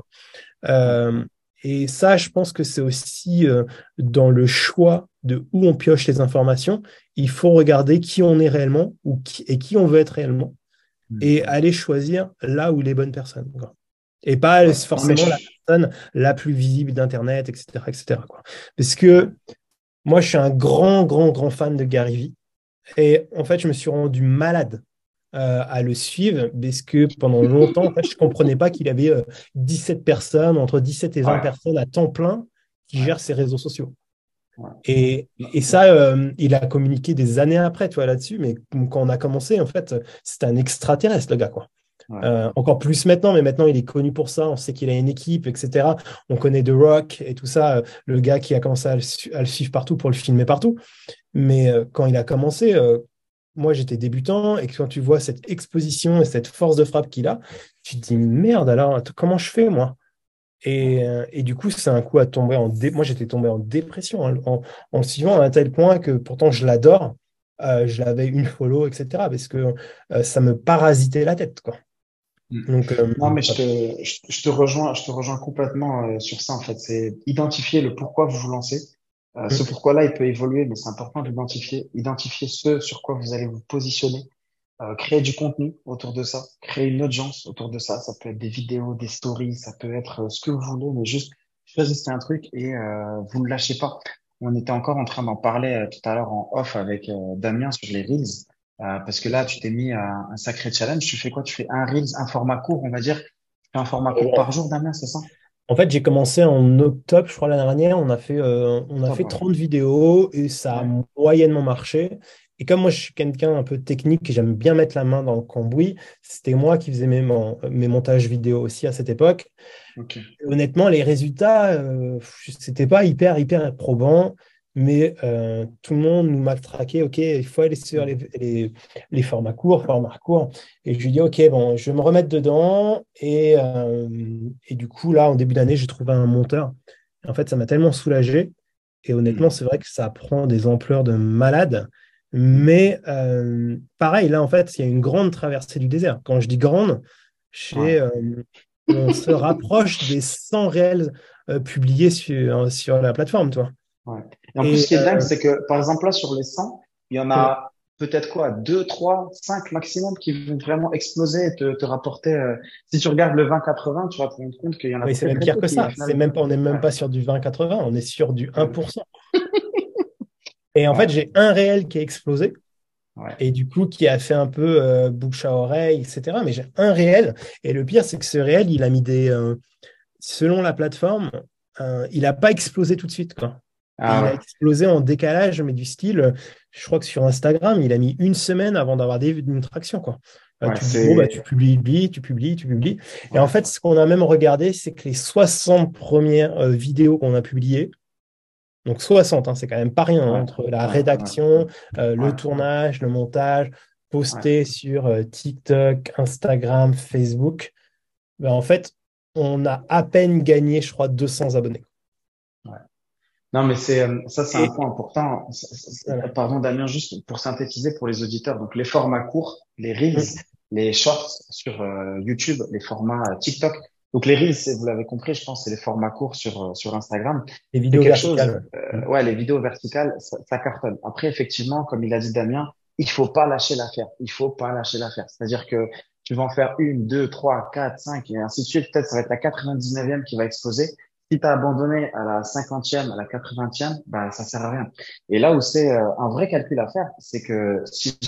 B: Euh, et ça, je pense que c'est aussi euh, dans le choix de où on pioche les informations. Il faut regarder qui on est réellement ou et qui on veut être réellement mmh. et aller choisir là où les bonnes personnes. Et pas forcément la personne la plus visible d'Internet, etc. etc. Quoi. Parce que moi, je suis un grand, grand, grand fan de Gary Vee. Et en fait, je me suis rendu malade euh, à le suivre parce que pendant longtemps, en fait, je ne comprenais pas qu'il avait 17 euh, personnes, entre 17 et 20 personnes à temps plein qui gère ses réseaux sociaux. Et, et, ça, euh, il a communiqué des années après, tu vois, là-dessus. Mais quand on a commencé, en fait, c'était un extraterrestre, le gars, quoi. Euh, encore plus maintenant, mais maintenant il est connu pour ça. On sait qu'il a une équipe, etc. On connaît The Rock et tout ça, le gars qui a commencé à le, suivre partout pour le filmer partout. Mais euh, quand il a commencé, moi j'étais débutant et quand tu vois cette exposition et cette force de frappe qu'il a, tu te dis merde, alors comment je fais moi? Et, et, du coup, c'est un coup à tomber en moi j'étais tombé en dépression hein, en, en, le suivant à un tel point que pourtant je l'adore. je l'avais une follow, etc. Parce que ça me parasitait la tête, quoi.
A: Mm. Donc, euh, non, mais je te, je, te rejoins, je te rejoins complètement euh, sur ça en fait. C'est identifier le pourquoi vous vous lancez. Euh, Ce pourquoi-là, il peut évoluer, mais c'est important d'identifier, identifier ce sur quoi vous allez vous positionner, euh, créer du contenu autour de ça, créer une audience autour de ça. Ça peut être des vidéos, des stories, ça peut être ce que vous voulez, mais juste choisissez un truc et vous ne lâchez pas. On était encore en train d'en parler tout à l'heure en off avec Damien sur les reels. Euh, parce que là, tu t'es mis à un sacré challenge. Tu fais quoi? Tu fais un Reels, un format court, on va dire. un format court par jour, Damien, c'est ça?
B: En fait, j'ai commencé en octobre, je crois, l'année dernière. On a fait, euh, on a fait 30 vidéos et ça a moyennement marché. Et comme moi, je suis quelqu'un un peu technique et j'aime bien mettre la main dans le cambouis, c'était moi qui faisais mes, mes montages vidéo aussi à cette époque. Honnêtement, les résultats, euh, c'était pas hyper, hyper probant mais euh, tout le monde nous m'a traqué, ok, il faut aller sur les, les, formats courts, formats courts. Et je lui dis, ok, bon, je vais me remettre dedans. Et, euh, et du coup, là, en début d'année, j'ai trouvé un monteur. en fait, ça m'a tellement soulagé. Et honnêtement, hmm. c'est vrai que ça prend des ampleurs de malade. Mais euh, pareil, là, en fait, il y a une grande traversée du désert. Quand je dis grande, on se rapproche des 100 réels publiés sur, sur la plateforme, toi.
A: Ouais. Et en plus, ce qui est dingue, euh, c'est que, par exemple, là, sur les 100, il y en a peut-être quoi, 2, 3, 5 maximum qui vont vraiment exploser et te, te rapporter. Euh, si tu regardes le 20-80, tu vas te rendre compte qu'il y en a
B: Oui, c'est même pire que ça. C'est même pas, on n'est même pas sur du 20-80, on est sur du 1%. et en fait, j'ai un réel qui a explosé. Et du coup, qui a fait un peu euh, bouche à oreille, etc. Mais j'ai un réel. Et le pire, c'est que ce réel, il a mis des. Euh, selon la plateforme, il n'a pas explosé tout de suite. Quoi. Ah il a explosé en décalage, mais du style, je crois que sur Instagram, il a mis une semaine avant d'avoir des, une traction. Quoi. Euh, tu, bah, tu publies, tu publies, tu publies. Et en fait, ce qu'on a même regardé, c'est que les 60 premières euh, vidéos qu'on a publiées, donc 60, hein, c'est quand même pas rien hein, entre la rédaction, euh, le tournage, le montage, posté sur TikTok, Instagram, Facebook, ben, en fait, on a à peine gagné, je crois, 200 abonnés.
A: Non, mais c'est euh, ça, c'est un point important. Pardon, Damien, juste pour synthétiser pour les auditeurs. Donc, les formats courts, les reels, les shorts sur euh, YouTube, les formats euh, TikTok. Donc, les reels, vous l'avez compris, je pense, c'est les formats courts sur sur Instagram.
B: Les vidéos verticales.
A: ouais, les vidéos verticales, ça, ça, cartonne. Après, effectivement, comme il a dit Damien, il faut pas lâcher l'affaire. Il faut pas lâcher l'affaire. C'est-à-dire que tu vas en faire une, deux, trois, quatre, cinq, et ainsi de suite. Peut-être ça va être la 99e qui va exploser si abandonné à la 50e, à la 80e, bah, ça sert à rien. Et là où c'est euh, un vrai calcul à faire, c'est que si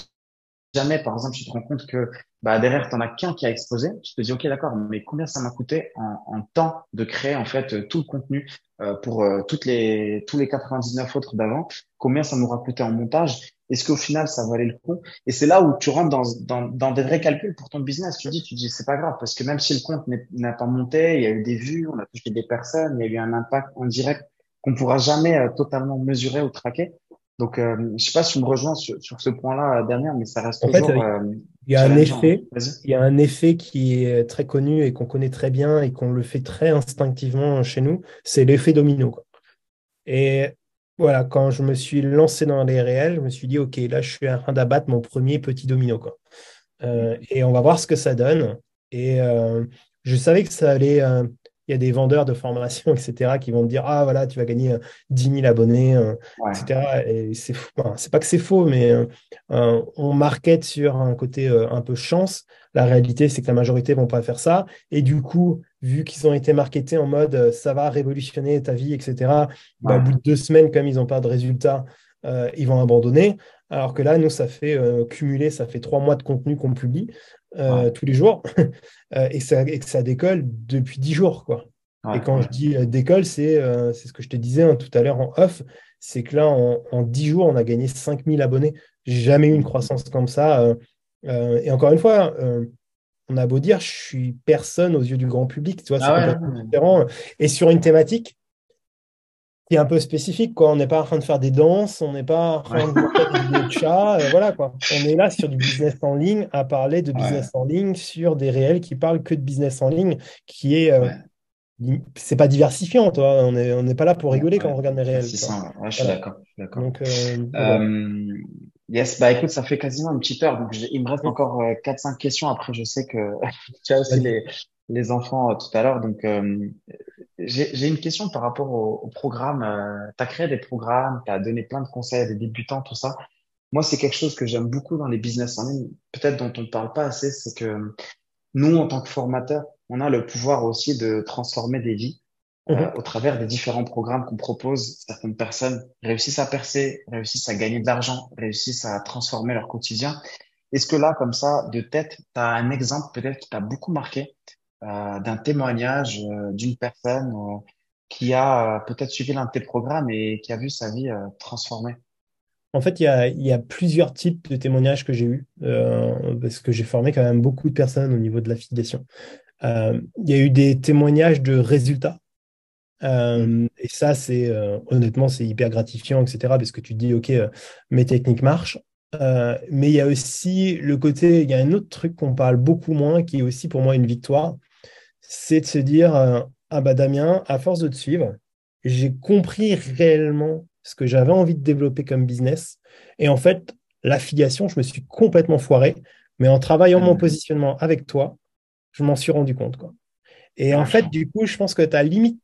A: jamais, par exemple, tu te rends compte que bah, derrière, tu as qu'un qui a explosé, tu te dis, OK, d'accord, mais combien ça m'a coûté en, en, temps de créer en fait tout le contenu euh, pour euh, toutes les, tous les 99 autres d'avant? Combien ça m'aura coûté en montage? Est-ce qu'au final, ça valait le coup? Et c'est là où tu rentres dans, dans, dans, des vrais calculs pour ton business. Tu dis, tu dis, c'est pas grave parce que même si le compte n'a pas monté, il y a eu des vues, on a touché des personnes, il y a eu un impact en direct qu'on pourra jamais euh, totalement mesurer ou traquer. Donc, euh, je sais pas si tu me rejoins sur, sur ce point-là, euh, dernière, mais ça reste en toujours. Fait,
B: euh, il y a un effet, il y a un effet qui est très connu et qu'on connaît très bien et qu'on le fait très instinctivement chez nous, c'est l'effet domino. Quoi. Et voilà, quand je me suis lancé dans les réels, je me suis dit, OK, là, je suis en train d'abattre mon premier petit domino. Quoi. Euh, et on va voir ce que ça donne. Et euh, je savais que ça allait. Euh, il y a des vendeurs de formation, etc., qui vont me dire Ah, voilà, tu vas gagner 10 000 abonnés, etc. Et c'est c'est pas que c'est faux, mais on market sur un côté un peu chance. La réalité, c'est que la majorité vont pas faire ça. Et du coup, vu qu'ils ont été marketés en mode euh, ça va révolutionner ta vie, etc., bah, au bout de deux semaines, comme ils n'ont pas de résultats, euh, ils vont abandonner. Alors que là, nous, ça fait euh, cumuler, ça fait trois mois de contenu qu'on publie tous les jours et, ça, et que ça décolle depuis dix jours. Quoi. et quand je dis d'école, c'est ce que je te disais hein, tout à l'heure en off, c'est que là, en, 10 jours, on a gagné 5000 abonnés. Jamais eu une croissance comme ça. et encore une fois, on a beau dire, je suis personne aux yeux du grand public, tu vois, c'est ah différent. Et sur une thématique qui est un peu spécifique, quoi. On n'est pas en train de faire des danses, on n'est pas en train de faire des euh, voilà, quoi. On est là sur du business en ligne, à parler de business en ligne sur des réels qui parlent que de business en ligne, qui est euh, c'est pas diversifiant, toi. On n'est on pas là pour rigoler quand on regarde mes réels.
A: C'est ça, je suis d'accord. Donc, euh, yes, bah écoute, ça fait quasiment une petite heure, donc il me reste encore euh, 4-5 questions. Après, je sais que tu as aussi les, les enfants euh, tout à l'heure, donc euh, j'ai une question par rapport au, au programme. tu as créé des programmes, tu as donné plein de conseils à des débutants, tout ça. Moi, c'est quelque chose que j'aime beaucoup dans les business en ligne, peut-être dont on ne parle pas assez, c'est que nous, en tant que formateurs, on a le pouvoir aussi de transformer des vies euh, mhm. au travers des différents programmes qu'on propose. Certaines personnes réussissent à percer, réussissent à gagner de l'argent, réussissent à transformer leur quotidien. Est-ce que là, comme ça, de tête, tu as un exemple peut-être qui t'a beaucoup marqué euh, d'un témoignage euh, d'une personne qui a peut-être suivi l'un de tes programmes et qui a vu sa vie transformée?
B: En fait, il y, a, il y, a, plusieurs types de témoignages que j'ai eus, parce que j'ai formé quand même beaucoup de personnes au niveau de l'affiliation. Il y a eu des témoignages de résultats. Euh, et ça, c'est euh, honnêtement, c'est hyper gratifiant, etc. Parce que tu te dis, OK, mes techniques marchent. mais il y a aussi le côté, il y a un autre truc qu'on parle beaucoup moins, qui est aussi pour moi une victoire, c'est de se dire, ah bah Damien, à force de te suivre, j'ai compris réellement ce que j'avais envie de développer comme business. Et en fait, l'affiliation, je me suis complètement foiré. Mais en travaillant mon mmh. positionnement avec toi, je m'en suis rendu compte. Quoi. Et en fait, du coup, je pense que tu as limite,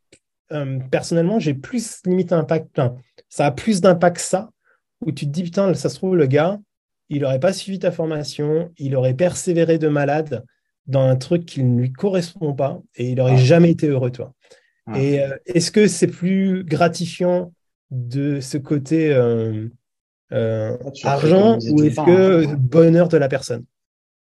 B: euh, personnellement, j'ai plus limite impact, ça a plus d'impact que ça, où tu te dis, putain, ça se trouve, le gars, il n'aurait pas suivi ta formation, il aurait persévéré de malade dans un truc qui ne lui correspond pas et il n'aurait jamais été heureux, toi. Et euh, est-ce que c'est plus gratifiant de ce côté euh, argent ou est-ce que hein. bonheur de la personne?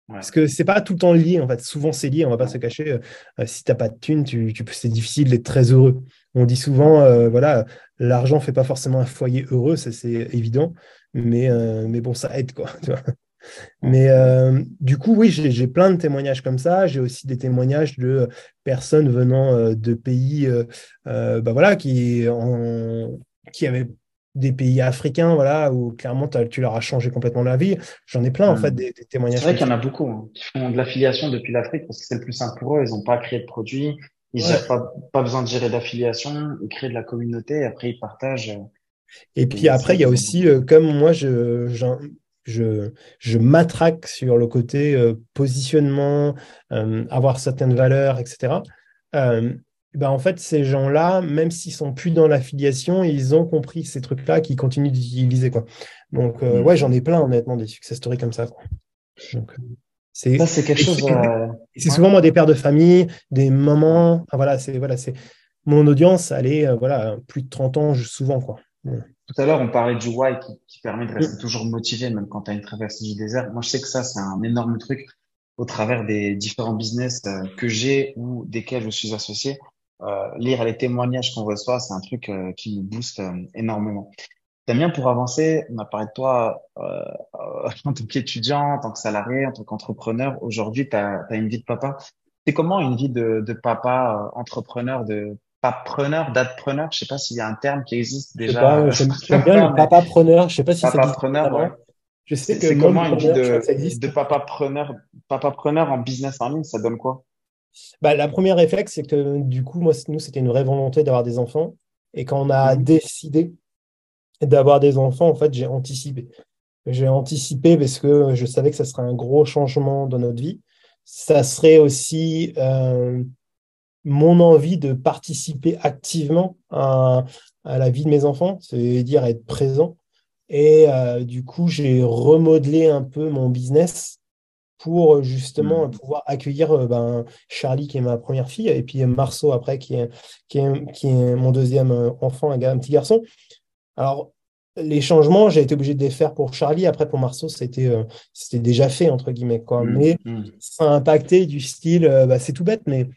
B: Parce que c'est pas tout le temps lié, en fait. Souvent, c'est lié, on va pas se cacher. Euh, euh, si tu n'as pas de thunes, tu, tu c'est difficile d'être très heureux. On dit souvent, euh, voilà, l'argent fait pas forcément un foyer heureux, ça c'est évident. Mais, mais bon, ça aide, quoi. Tu vois mais du coup, oui, j'ai plein de témoignages comme ça. J'ai aussi des témoignages de personnes venant de pays bah voilà, qui, en, qui avaient des pays africains, voilà, où clairement tu leur as changé complètement la vie. J'en ai plein, en fait, hmm. des, témoignages.
A: C'est vrai qu'il y en a beaucoup hein, qui font de l'affiliation depuis l'Afrique parce que c'est le plus simple pour eux. Ils n'ont pas créé de produits, ils n'ont pas, pas besoin de gérer d'affiliation, ils créent de la communauté et après ils partagent. Euh,
B: et puis après, il y a aussi, euh, comme moi, je, je, je, m'attraque sur le côté euh, positionnement, avoir certaines valeurs, etc. Ben, en fait, ces gens-là, même s'ils sont plus dans l'affiliation, ils ont compris ces trucs-là qu'ils continuent d'utiliser. Quoi. Donc, euh, mm. ouais, j'en ai plein, honnêtement, des success stories comme ça. Donc, euh, c'est,
A: c'est quelque chose. Euh,
B: c'est souvent moi des pères de famille, des mamans. voilà, c'est voilà, c'est mon audience, elle est voilà plus de 30 ans souvent quoi.
A: Tout à l'heure, on parlait du why qui, qui permet de rester mm. toujours motivé même quand tu as une traversée du désert. Moi, je sais que ça, c'est un énorme truc au travers des différents business que j'ai ou desquels je suis associé euh, lire les témoignages qu'on reçoit, c'est un truc euh, qui nous booste euh, énormément. Damien, pour avancer, on a parlé de toi euh, en tant qu'étudiant, en tant que salarié, en tant qu'entrepreneur. Aujourd'hui, tu as, une vie de papa. C'est comment une vie de, de papa, entrepreneur, de papreneur, datepreneur Je sais pas s'il y a un terme qui existe déjà.
B: J'aime bien le papa-preneur. Je sais pas si
A: papa preneur, ouais. Je sais que c'est comment une vie de, de papa-preneur, papa-preneur en business en ligne, ça donne quoi?
B: Bah, la première réflexe, c'est que du coup, moi, nous, c'était une vraie volonté d'avoir des enfants. Et quand on a mhm. décidé d'avoir des enfants, en fait, j'ai anticipé. J'ai anticipé parce que je savais que ça serait un gros changement dans notre vie. Ça serait aussi euh, mon envie de participer activement à, la vie de mes enfants, c'est-à-dire être présent. Et euh, du coup, j'ai remodelé un peu mon business pour euh, justement mmh. pouvoir accueillir euh, ben, Charlie, qui est ma première fille, et puis Marceau, après, qui est, qui est, qui est mon deuxième euh, enfant, un, un, petit garçon. Alors, les changements, j'ai été obligé de les faire pour Charlie. Après, pour Marceau, c'était c'était déjà fait, entre guillemets. Quoi. Mmh, mais mmh. ça a impacté du style, bah, c'est tout bête, mais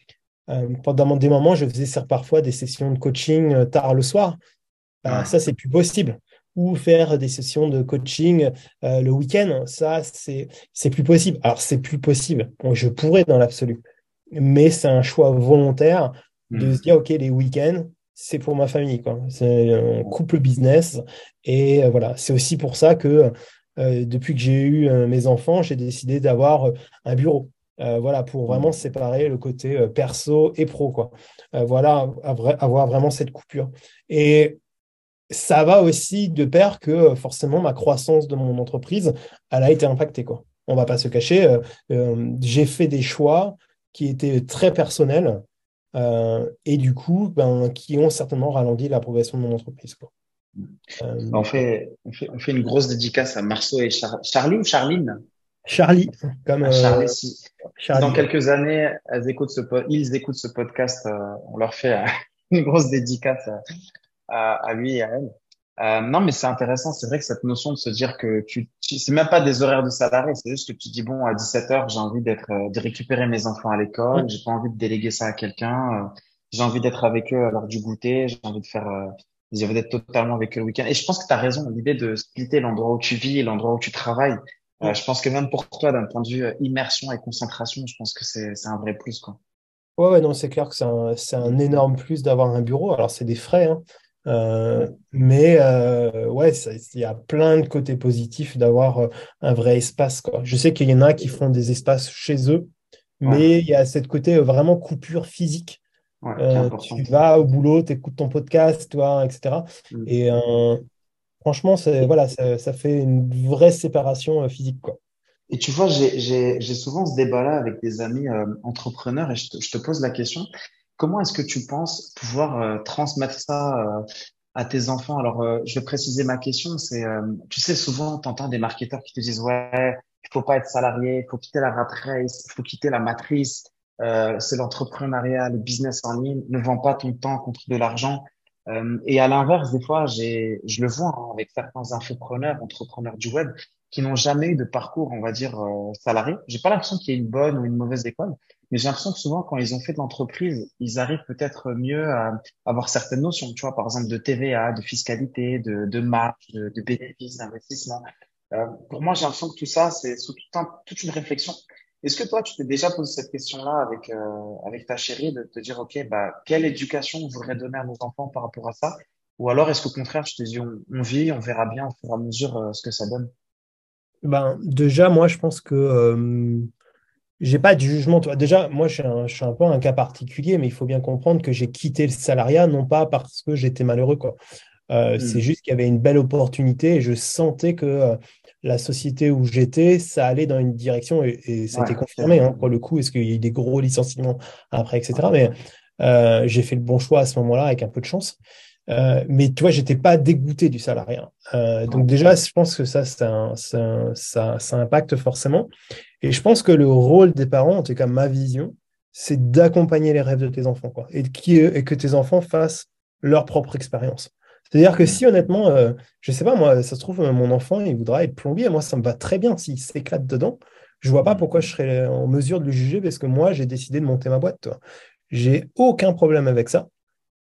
B: pendant des moments, je faisais parfois des sessions de coaching tard le soir. Bah, ça, c'est plus possible ou faire des sessions de coaching le week-end, ça, c'est, c'est plus possible. Alors, c'est plus possible. je pourrais dans l'absolu, mais c'est un choix volontaire de hmm. se dire, OK, les week-ends, c'est pour ma famille. Quoi. C'est un couple business. Et voilà, c'est aussi pour ça que depuis que j'ai eu mes enfants, j'ai décidé d'avoir un bureau. voilà, pour vraiment séparer le côté perso et pro. Quoi. voilà, avoir vraiment cette coupure. Et ça va aussi de pair que euh, forcément ma croissance de mon entreprise, elle a été impactée. Quoi. On va pas se cacher. Euh, euh, j'ai fait des choix qui étaient très personnels et du coup, ben, qui ont certainement ralenti la progression de mon entreprise. Quoi.
A: on, fait, on, fait, on, fait, une grosse dédicace à Marceau et Charlie ou Charline?
B: Charlie, comme
A: ah, Charlie, si. Dans quelques années, elles écoutent ce ils écoutent ce podcast, on leur fait une grosse dédicace à, lui et à elle. Euh, non, mais c'est intéressant. C'est vrai que cette notion de se dire que tu, tu c'est même pas des horaires de salarié, c'est juste que tu dis bon à 17 heures j'ai envie d'être, euh, de récupérer mes enfants à l'école, j'ai pas envie de déléguer ça à quelqu'un, euh, j'ai envie d'être avec eux à l'heure du goûter, j'ai envie de faire, euh, j'ai envie d'être totalement avec eux le week-end. Et je pense que tu as raison, l'idée de splitter l'endroit où tu vis et l'endroit où tu travailles. je pense que même pour toi, d'un point de vue immersion et concentration, je pense que c'est, c'est un vrai plus quoi.
B: Ouais, ouais, non, c'est clair que c'est un, c'est un énorme plus d'avoir un bureau. Alors, c'est des frais, hein, euh, mais euh, ouais, il y a plein de côtés positifs d'avoir euh, un vrai espace. Quoi. Je sais qu'il y en a qui font des espaces chez eux, mais il y a cette côté vraiment coupure physique. tu vas au boulot, tu écoutes ton podcast, toi, etc. Et mm. franchement, voilà, ça, ça, fait une vraie séparation physique. Quoi.
A: Et tu vois, j'ai souvent ce débat-là avec des amis entrepreneurs et je te, je te pose la question. Comment est-ce que tu penses pouvoir euh, transmettre ça euh, à tes enfants? Alors, euh, je vais préciser ma question. C'est, tu sais, souvent, tu entends des marketeurs qui te disent, ouais, il faut pas être salarié, il faut quitter la rat race, il faut quitter la matrice. c'est l'entrepreneuriat, le business en ligne. Ne vends pas ton temps contre de l'argent. et à l'inverse, des fois, j'ai, je le vois hein, avec certains infopreneurs, entrepreneurs du web, qui n'ont jamais eu de parcours, on va dire, salarié. J'ai pas l'impression qu'il y ait une bonne ou une mauvaise école, mais j'ai l'impression que souvent, quand ils ont fait de l'entreprise, ils arrivent peut-être mieux à avoir certaines notions, tu vois, par exemple de TVA, de fiscalité, de, de marge, de, de bénéfices, d'investissement. Euh, pour moi, j'ai l'impression que tout ça, c'est sous tout un, toute une réflexion. Est-ce que toi, tu t'es déjà posé cette question-là avec euh, avec ta chérie, de te dire, ok, bah, quelle éducation on voudrait donner à nos enfants par rapport à ça? Ou alors, est-ce qu'au contraire, je te dis, on, vit, on verra bien au fur et à mesure euh, ce que ça donne?
B: Ben, déjà, moi, je pense que euh, j'ai pas de jugement. Déjà, moi, je suis, un, peu un cas particulier, mais il faut bien comprendre que j'ai quitté le salariat, non pas parce que j'étais malheureux. Quoi. Euh, hmm. C'est juste qu'il y avait une belle opportunité et je sentais que euh, la société où j'étais, ça allait dans une direction et, et ça a été confirmé hein, pour le coup. Est-ce qu'il y a eu des gros licenciements après, etc. Mais euh, j'ai fait le bon choix à ce moment-là avec un peu de chance. mais tu vois, j'étais pas dégoûté du salariat. donc déjà, je pense que ça, ça, ça, ça impacte forcément. Et je pense que le rôle des parents, en tout cas ma vision, c'est d'accompagner les rêves de tes enfants quoi, et, que tes enfants fassent leur propre expérience. C'est-à-dire que si honnêtement, euh, je sais pas, moi, ça se trouve, mon enfant, il voudra être plombier, moi, ça me va très bien s'il s'éclate dedans. Je vois pas pourquoi je serais en mesure de le juger parce que moi, j'ai décidé de monter ma boîte. J'ai aucun problème avec ça.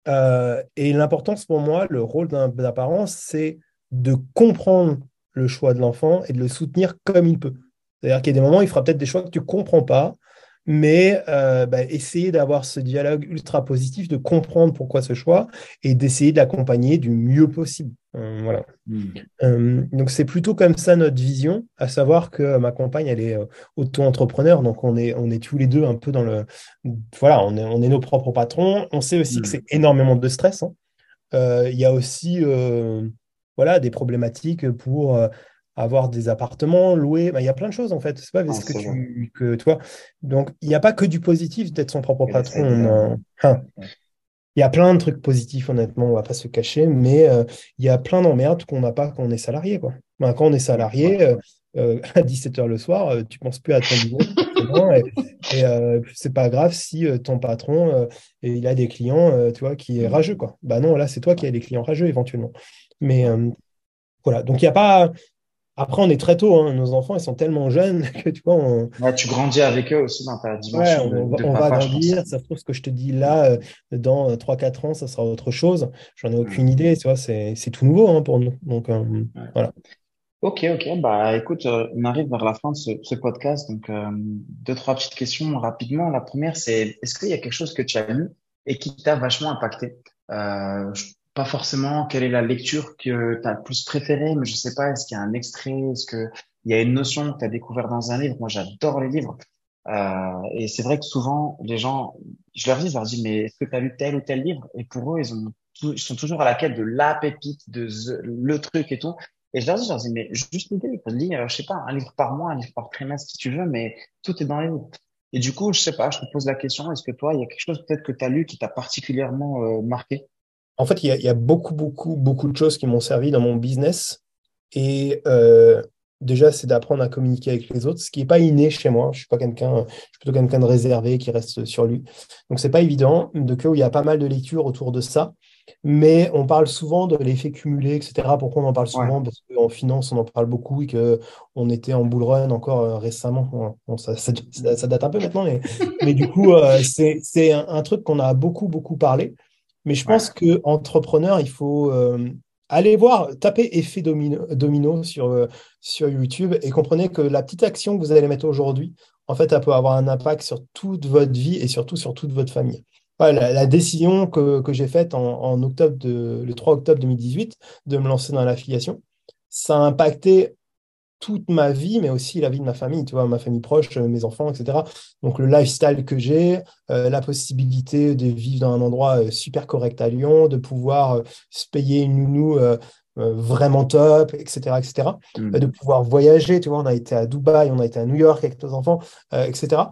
B: Euh, et l'importance pour moi, le rôle d'un parent, c'est de comprendre le choix de l'enfant et de le soutenir comme il peut. C'est-à-dire qu'il y a des moments où il fera peut-être des choix que tu ne comprends pas, mais euh, bah, essayer d'avoir ce dialogue ultra positif, de comprendre pourquoi ce choix et d'essayer d'accompagner du mieux possible. Euh, voilà. Hmm. Euh, donc c'est plutôt comme ça notre vision, à savoir que ma compagne, elle est auto-entrepreneur, donc on est, on est tous les deux un peu dans le... Voilà, on est, on est nos propres patrons. On sait aussi que hmm. c'est énormément de stress. Hein. Il y a aussi voilà, des problématiques pour avoir des appartements, loués. Bah, il y a plein de choses en fait. C'est pas parce que tu que. Donc il n'y a pas que du positif d'être son propre patron. Hein. Il y a plein de trucs positifs, honnêtement, on va pas se cacher, mais euh, il y a plein d'emmerdes qu'on n'a pas quand on est salarié. Quoi. Ben, quand on est salarié, euh, euh, à 17h le soir, tu penses plus à ton business. et, et c'est pas grave si ton patron il a des clients tu vois, qui est rageux. Quoi. Bah non, là, c'est toi qui as des clients rageux éventuellement. Mais voilà, donc il n'y a pas Après, on est très tôt, hein. nos enfants, ils sont tellement jeunes que tu vois. On...
A: tu grandis avec eux aussi dans ta
B: dimension. on, va grandir. Ça se trouve, ce que je te dis là, euh, dans 3-4 ans, ça sera autre chose. J'en ai aucune idée, tu vois, c'est tout nouveau hein, pour nous. Donc, euh, voilà.
A: Ok, ok. Bah, écoute, euh, on arrive vers la fin de ce, podcast. Donc, deux, trois petites questions rapidement. La première, c'est est-ce qu'il y a quelque chose que tu as lu et qui t'a vachement impacté? Pas forcément quelle est la lecture que tu as le plus préférée, mais je sais pas, est-ce qu'il y a un extrait, est-ce qu'il y a une notion que tu as découvert dans un livre? Moi, j'adore les livres. Euh, et c'est vrai que souvent, les gens, je leur dis, je leur dis, mais est-ce que tu as lu tel ou tel livre? Et pour eux, ils, ont, ils sont toujours à la quête de la pépite, de le truc et tout. Et je leur dis, je leur dis, mais juste l'idée, lire, je sais pas, un livre par mois, un livre par trimestre si tu veux, mais tout est dans les livres. Et du coup, je sais pas, je te pose la question, est-ce que toi, il y a quelque chose peut-être que tu as lu qui t'a particulièrement euh, marqué?
B: En fait, il y, a, beaucoup, beaucoup, beaucoup de choses qui m'ont servi dans mon business. Et euh, déjà, c'est d'apprendre à communiquer avec les autres, ce qui n'est pas inné chez moi. Je suis pas quelqu'un, je suis plutôt quelqu'un de réservé qui reste sur lui. Donc, c'est pas évident. De que il y a pas mal de lectures autour de ça. Mais on parle souvent de l'effet cumulé, etc. Pourquoi on en parle souvent? Parce qu'en finance, on en parle beaucoup et qu'on était en bull run encore euh, récemment. ça, date un peu maintenant, mais, du coup, euh, c'est un, truc qu'on a beaucoup, beaucoup parlé. Mais je pense que qu'entrepreneur, il faut euh, aller voir, taper effet domino, domino sur, euh, sur YouTube et comprenez que la petite action que vous allez mettre aujourd'hui, en fait, elle peut avoir un impact sur toute votre vie et surtout sur toute votre famille. la, décision que, que j'ai faite en, en, octobre de, le 3 octobre 2018 de me lancer dans l'affiliation, ça a impacté toute ma vie, mais aussi la vie de ma famille, tu vois, ma famille proche, euh, mes enfants, etc. Donc le lifestyle que j'ai, euh, la possibilité de vivre dans un endroit euh, super correct à Lyon, de pouvoir se payer une nounou vraiment top, etc., etc. Mm. de pouvoir voyager, tu vois, on a été à Dubaï, on a été à New York avec nos enfants, etc.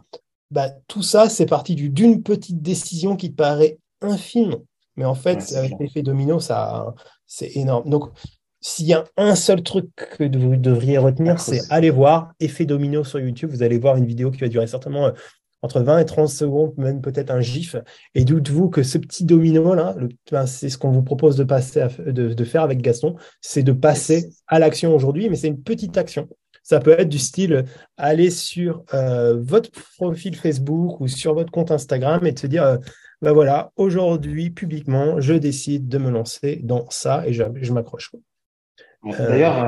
B: Bah, tout ça, c'est parti d'une petite décision qui te paraît infime, mais en fait, avec l'effet domino, ça, c'est énorme. Donc, s'il y a un seul truc que vous devriez retenir, c'est aller voir Effet Domino sur YouTube. Vous allez voir une vidéo qui va durer certainement euh, entre 20 et 30 secondes, même peut-être un GIF. Et doute-vous que ce petit domino-là, ben, c'est ce qu'on vous propose de, passer de, faire avec Gaston, c'est de passer à l'action aujourd'hui, mais c'est une petite action. Ça peut être du style euh, aller sur euh, votre profil Facebook ou sur votre compte Instagram et de se dire, ben voilà, aujourd'hui, publiquement, je décide de me lancer dans ça et je, je m'accroche.
A: Euh, D'ailleurs,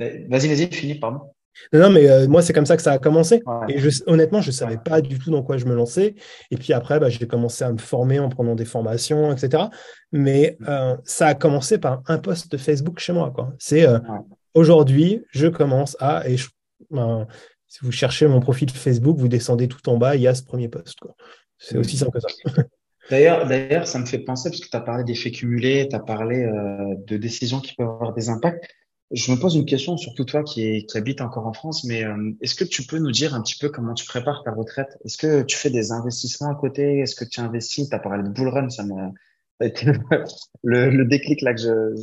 A: euh, vas-y, vas-y, finis, pardon.
B: Non, mais euh, moi, c'est comme ça que ça a commencé. Et je, honnêtement, je ne savais pas du tout dans quoi je me lançais. Et puis après, bah, j'ai commencé à me former en prenant des formations, etc. Mais ça a commencé par un post de Facebook chez moi. C'est aujourd'hui, je commence à. Et ben, si vous cherchez mon profil Facebook, vous descendez tout en bas, il y a ce premier post. C'est aussi simple que ça.
A: D'ailleurs, d'ailleurs, ça me fait penser, parce que tu as parlé d'effets cumulés, tu as parlé euh, de décisions qui peuvent avoir des impacts. Je me pose une question, surtout toi qui, est, qui habite encore en France, mais euh, est-ce que tu peux nous dire un petit peu comment tu prépares ta retraite? Est-ce que tu fais des investissements à côté? Est-ce que tu investis? Tu as parlé de bull run, ça m'a été le, le, déclic là que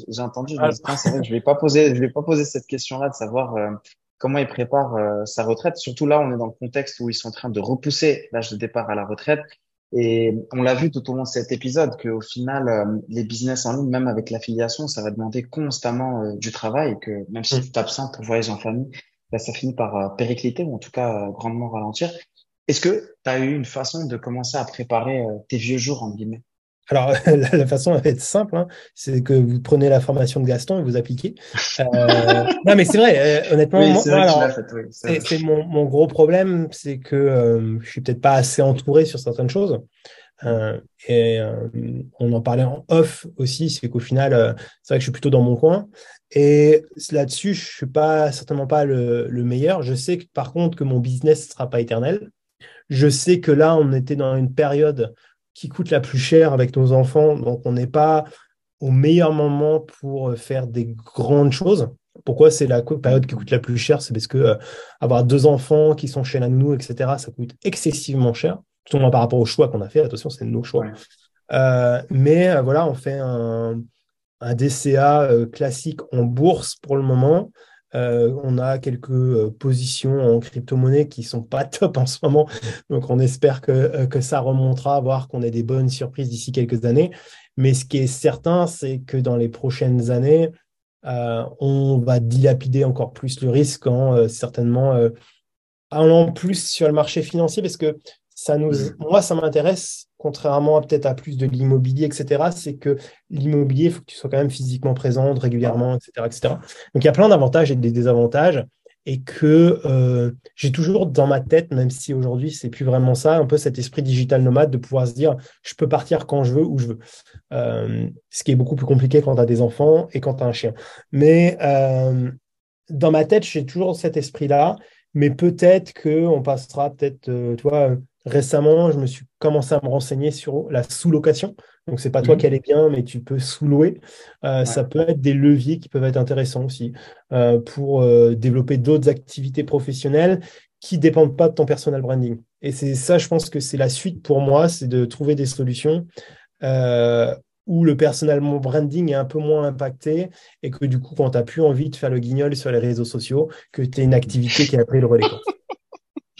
A: j'ai entendu. Je me je vais pas poser, je vais pas poser cette question-là de savoir euh, comment il prépare sa retraite. Surtout là, on est dans le contexte où ils sont en train de repousser l'âge de départ à la retraite. Et on l'a vu tout au long de cet épisode qu'au final, euh, les business en ligne, même avec l'affiliation, ça va demander constamment euh, du travail. Que même si mm. tu t'absentes pour voyager en famille, bah, ça finit par euh, péricliter ou en tout cas grandement ralentir. Est-ce que tu as eu une façon de commencer à préparer tes vieux jours en guillemets?
B: Alors, la, façon va être simple, hein. c'est que vous prenez la formation de Gaston et vous appliquez. Euh, non, mais c'est vrai, euh, honnêtement, c'est mon, mon, gros problème, c'est que euh, je suis peut-être pas assez entouré sur certaines choses. Euh, et on en parlait en off aussi, c'est qu'au final, c'est vrai que je suis plutôt dans mon coin. Et là-dessus, je suis pas certainement pas le, le, meilleur. Je sais que, par contre que mon business ne sera pas éternel. Je sais que là, on était dans une période qui coûte la plus cher avec nos enfants. Donc, on n'est pas au meilleur moment pour euh, faire des grandes choses. Pourquoi c'est la période qui coûte la plus cher C'est parce que euh, avoir deux enfants qui sont chez la nounou, etc., ça coûte excessivement cher, tout moins par rapport au choix qu'on a fait. Attention, c'est nos choix. Euh, mais voilà, on fait un, un DCA classique en bourse pour le moment. Euh, on a quelques euh, positions en crypto-monnaie qui sont pas top en ce moment. Donc, on espère que, euh, ça remontera, voir qu'on ait des bonnes surprises d'ici quelques années. Mais ce qui est certain, c'est que dans les prochaines années, on va dilapider encore plus le risque en certainement allant plus sur le marché financier parce que ça nous, mmh. moi, ça m'intéresse, contrairement peut-être à plus de l'immobilier, etc., c'est que l'immobilier, il faut que tu sois quand même physiquement présente régulièrement, etc., etc. Donc, il y a plein d'avantages et des désavantages et que euh, j'ai toujours dans ma tête, même si aujourd'hui c'est plus vraiment ça, un peu cet esprit digital nomade de pouvoir se dire je peux partir quand je veux, où je veux. Euh, ce qui est beaucoup plus compliqué quand tu as des enfants et quand tu as un chien. Mais euh, dans ma tête, j'ai toujours cet esprit-là, mais peut-être qu'on passera, peut-être, tu vois, récemment, je me suis commencé à me renseigner sur la sous-location. Donc, c'est pas toi qui allais bien, mais tu peux sous-louer. Euh, ça peut être des leviers qui peuvent être intéressants aussi euh, pour euh, développer d'autres activités professionnelles qui ne dépendent pas de ton personal branding. Et c'est ça, je pense que c'est la suite pour moi, c'est de trouver des solutions où le personal branding est un peu moins impacté et que du coup, quand tu n'as plus envie de faire le guignol sur les réseaux sociaux, que tu es une activité qui a pris le relais.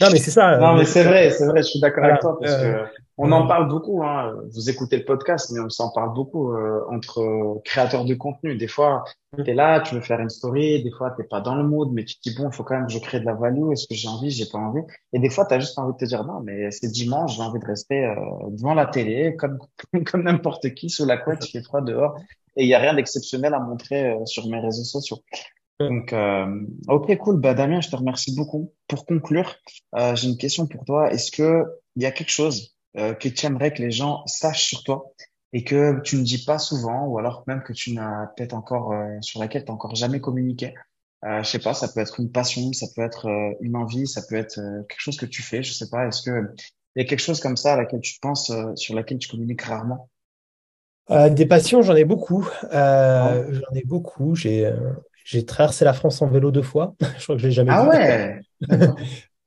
A: Non, mais c'est ça. Non, mais c'est vrai, c'est vrai, je suis d'accord avec toi parce que on en parle beaucoup. Hein. Vous écoutez le podcast, mais on s'en parle beaucoup euh, entre créateurs de contenu. Des fois, mm. tu es là, tu veux faire une story. Des fois, t'es pas dans le mood, mais tu te dis bon, il faut quand même que je crée de la value. Est-ce que j'ai envie, j'ai pas envie? Et des fois, tu as juste envie de te dire non, mais c'est dimanche, j'ai envie de rester euh, devant la télé comme comme n'importe qui sous la couette, il fait froid dehors et il y a rien d'exceptionnel à montrer euh, sur mes réseaux sociaux. Donc, euh, ok, cool. Bah, Damien, je te remercie beaucoup. Pour conclure, euh, j'ai une question pour toi. Est-ce que il y a quelque chose euh, que tu aimerais que les gens sachent sur toi et que tu ne dis pas souvent, ou alors même que tu n'as peut-être encore euh, sur laquelle tu n'as encore jamais communiqué? Euh, Je sais pas. Ça peut être une passion, ça peut être euh, une envie, ça peut être quelque chose que tu fais. Je sais pas. Est-ce que il y a quelque chose comme ça à laquelle tu penses, sur laquelle tu communiques rarement?
B: Des passions, j'en ai beaucoup. J'en ai beaucoup. J'ai j'ai traversé la France en vélo deux fois. je crois que je l'ai jamais
A: ah ouais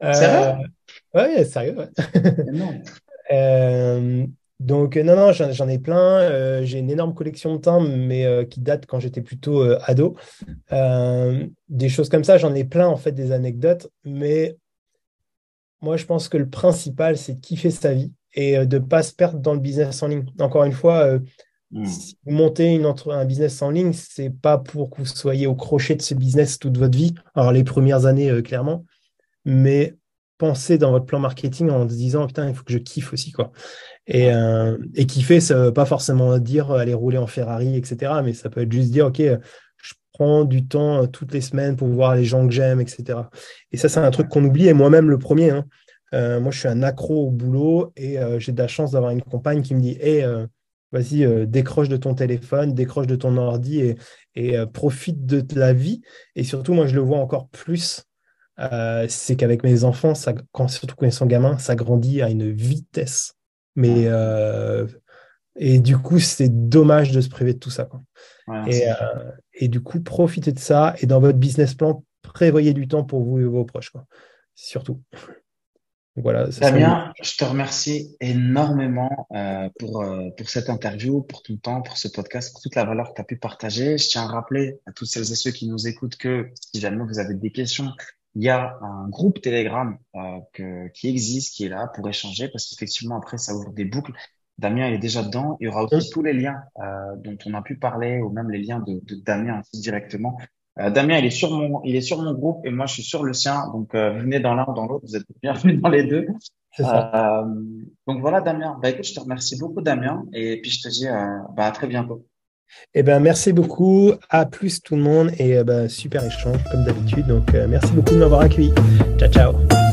B: euh, Sérieux? Ouais, sérieux. Ouais. euh, donc, non, non, j'en ai plein. Euh, j'ai une énorme collection de timbres, mais euh, qui date quand j'étais plutôt euh, ado. des choses comme ça, j'en ai plein, en fait, des anecdotes. Mais moi, je pense que le principal, c'est de kiffer sa vie et de ne pas se perdre dans le business en ligne. Encore une fois, Hmm. Si vous montez une un business en ligne, c'est pas pour que vous soyez au crochet de ce business toute votre vie. Alors, les premières années, euh, clairement, mais pensez dans votre plan marketing en se disant putain, il faut que je kiffe aussi. quoi. Et, euh, et kiffer, ça veut pas forcément dire aller rouler en Ferrari, etc. Mais ça peut être juste dire ok, je prends du temps euh, toutes les semaines pour voir les gens que j'aime, etc. Et ça, c'est un truc qu'on oublie, et moi-même le premier. Hein. moi, je suis un accro au boulot et j'ai de la chance d'avoir une compagne qui me dit Hé, vas-y, euh, décroche de ton téléphone, décroche de ton ordi et, euh, profite de la vie. Et surtout, moi, je le vois encore plus, euh, c'est qu'avec mes enfants, ça, quand, surtout quand ils sont gamins, ça grandit à une vitesse. Mais, et du coup, c'est dommage de se priver de tout ça. et, du coup, profitez de ça. Et dans votre business plan, prévoyez du temps pour vous et vos proches. Quoi. Surtout.
A: Voilà, Damien, je te remercie énormément euh, pour, euh, pour cette interview, pour ton temps, pour ce podcast, pour toute la valeur que tu as pu partager. Je tiens à rappeler à toutes celles et ceux qui nous écoutent que si jamais vous avez des questions, il y a un groupe Telegram euh, que, qui existe, qui est là pour échanger, parce qu'effectivement, après, ça ouvre des boucles. Damien est déjà dedans. Il y aura aussi tous les liens euh, dont on a pu parler, ou même les liens de, de Damien directement euh, Damien, il est sur mon, il est sur mon groupe et moi je suis sur le sien. Donc euh, venez dans l'un ou dans l'autre, vous êtes bienvenus dans les deux. Euh, donc voilà, Damien. Bah écoute, je te remercie beaucoup, Damien, et puis je te dis bah, à très bientôt.
B: Eh ben merci beaucoup. À plus tout le monde et bah, super échange comme d'habitude. Donc merci beaucoup de m'avoir accueilli. Ciao ciao.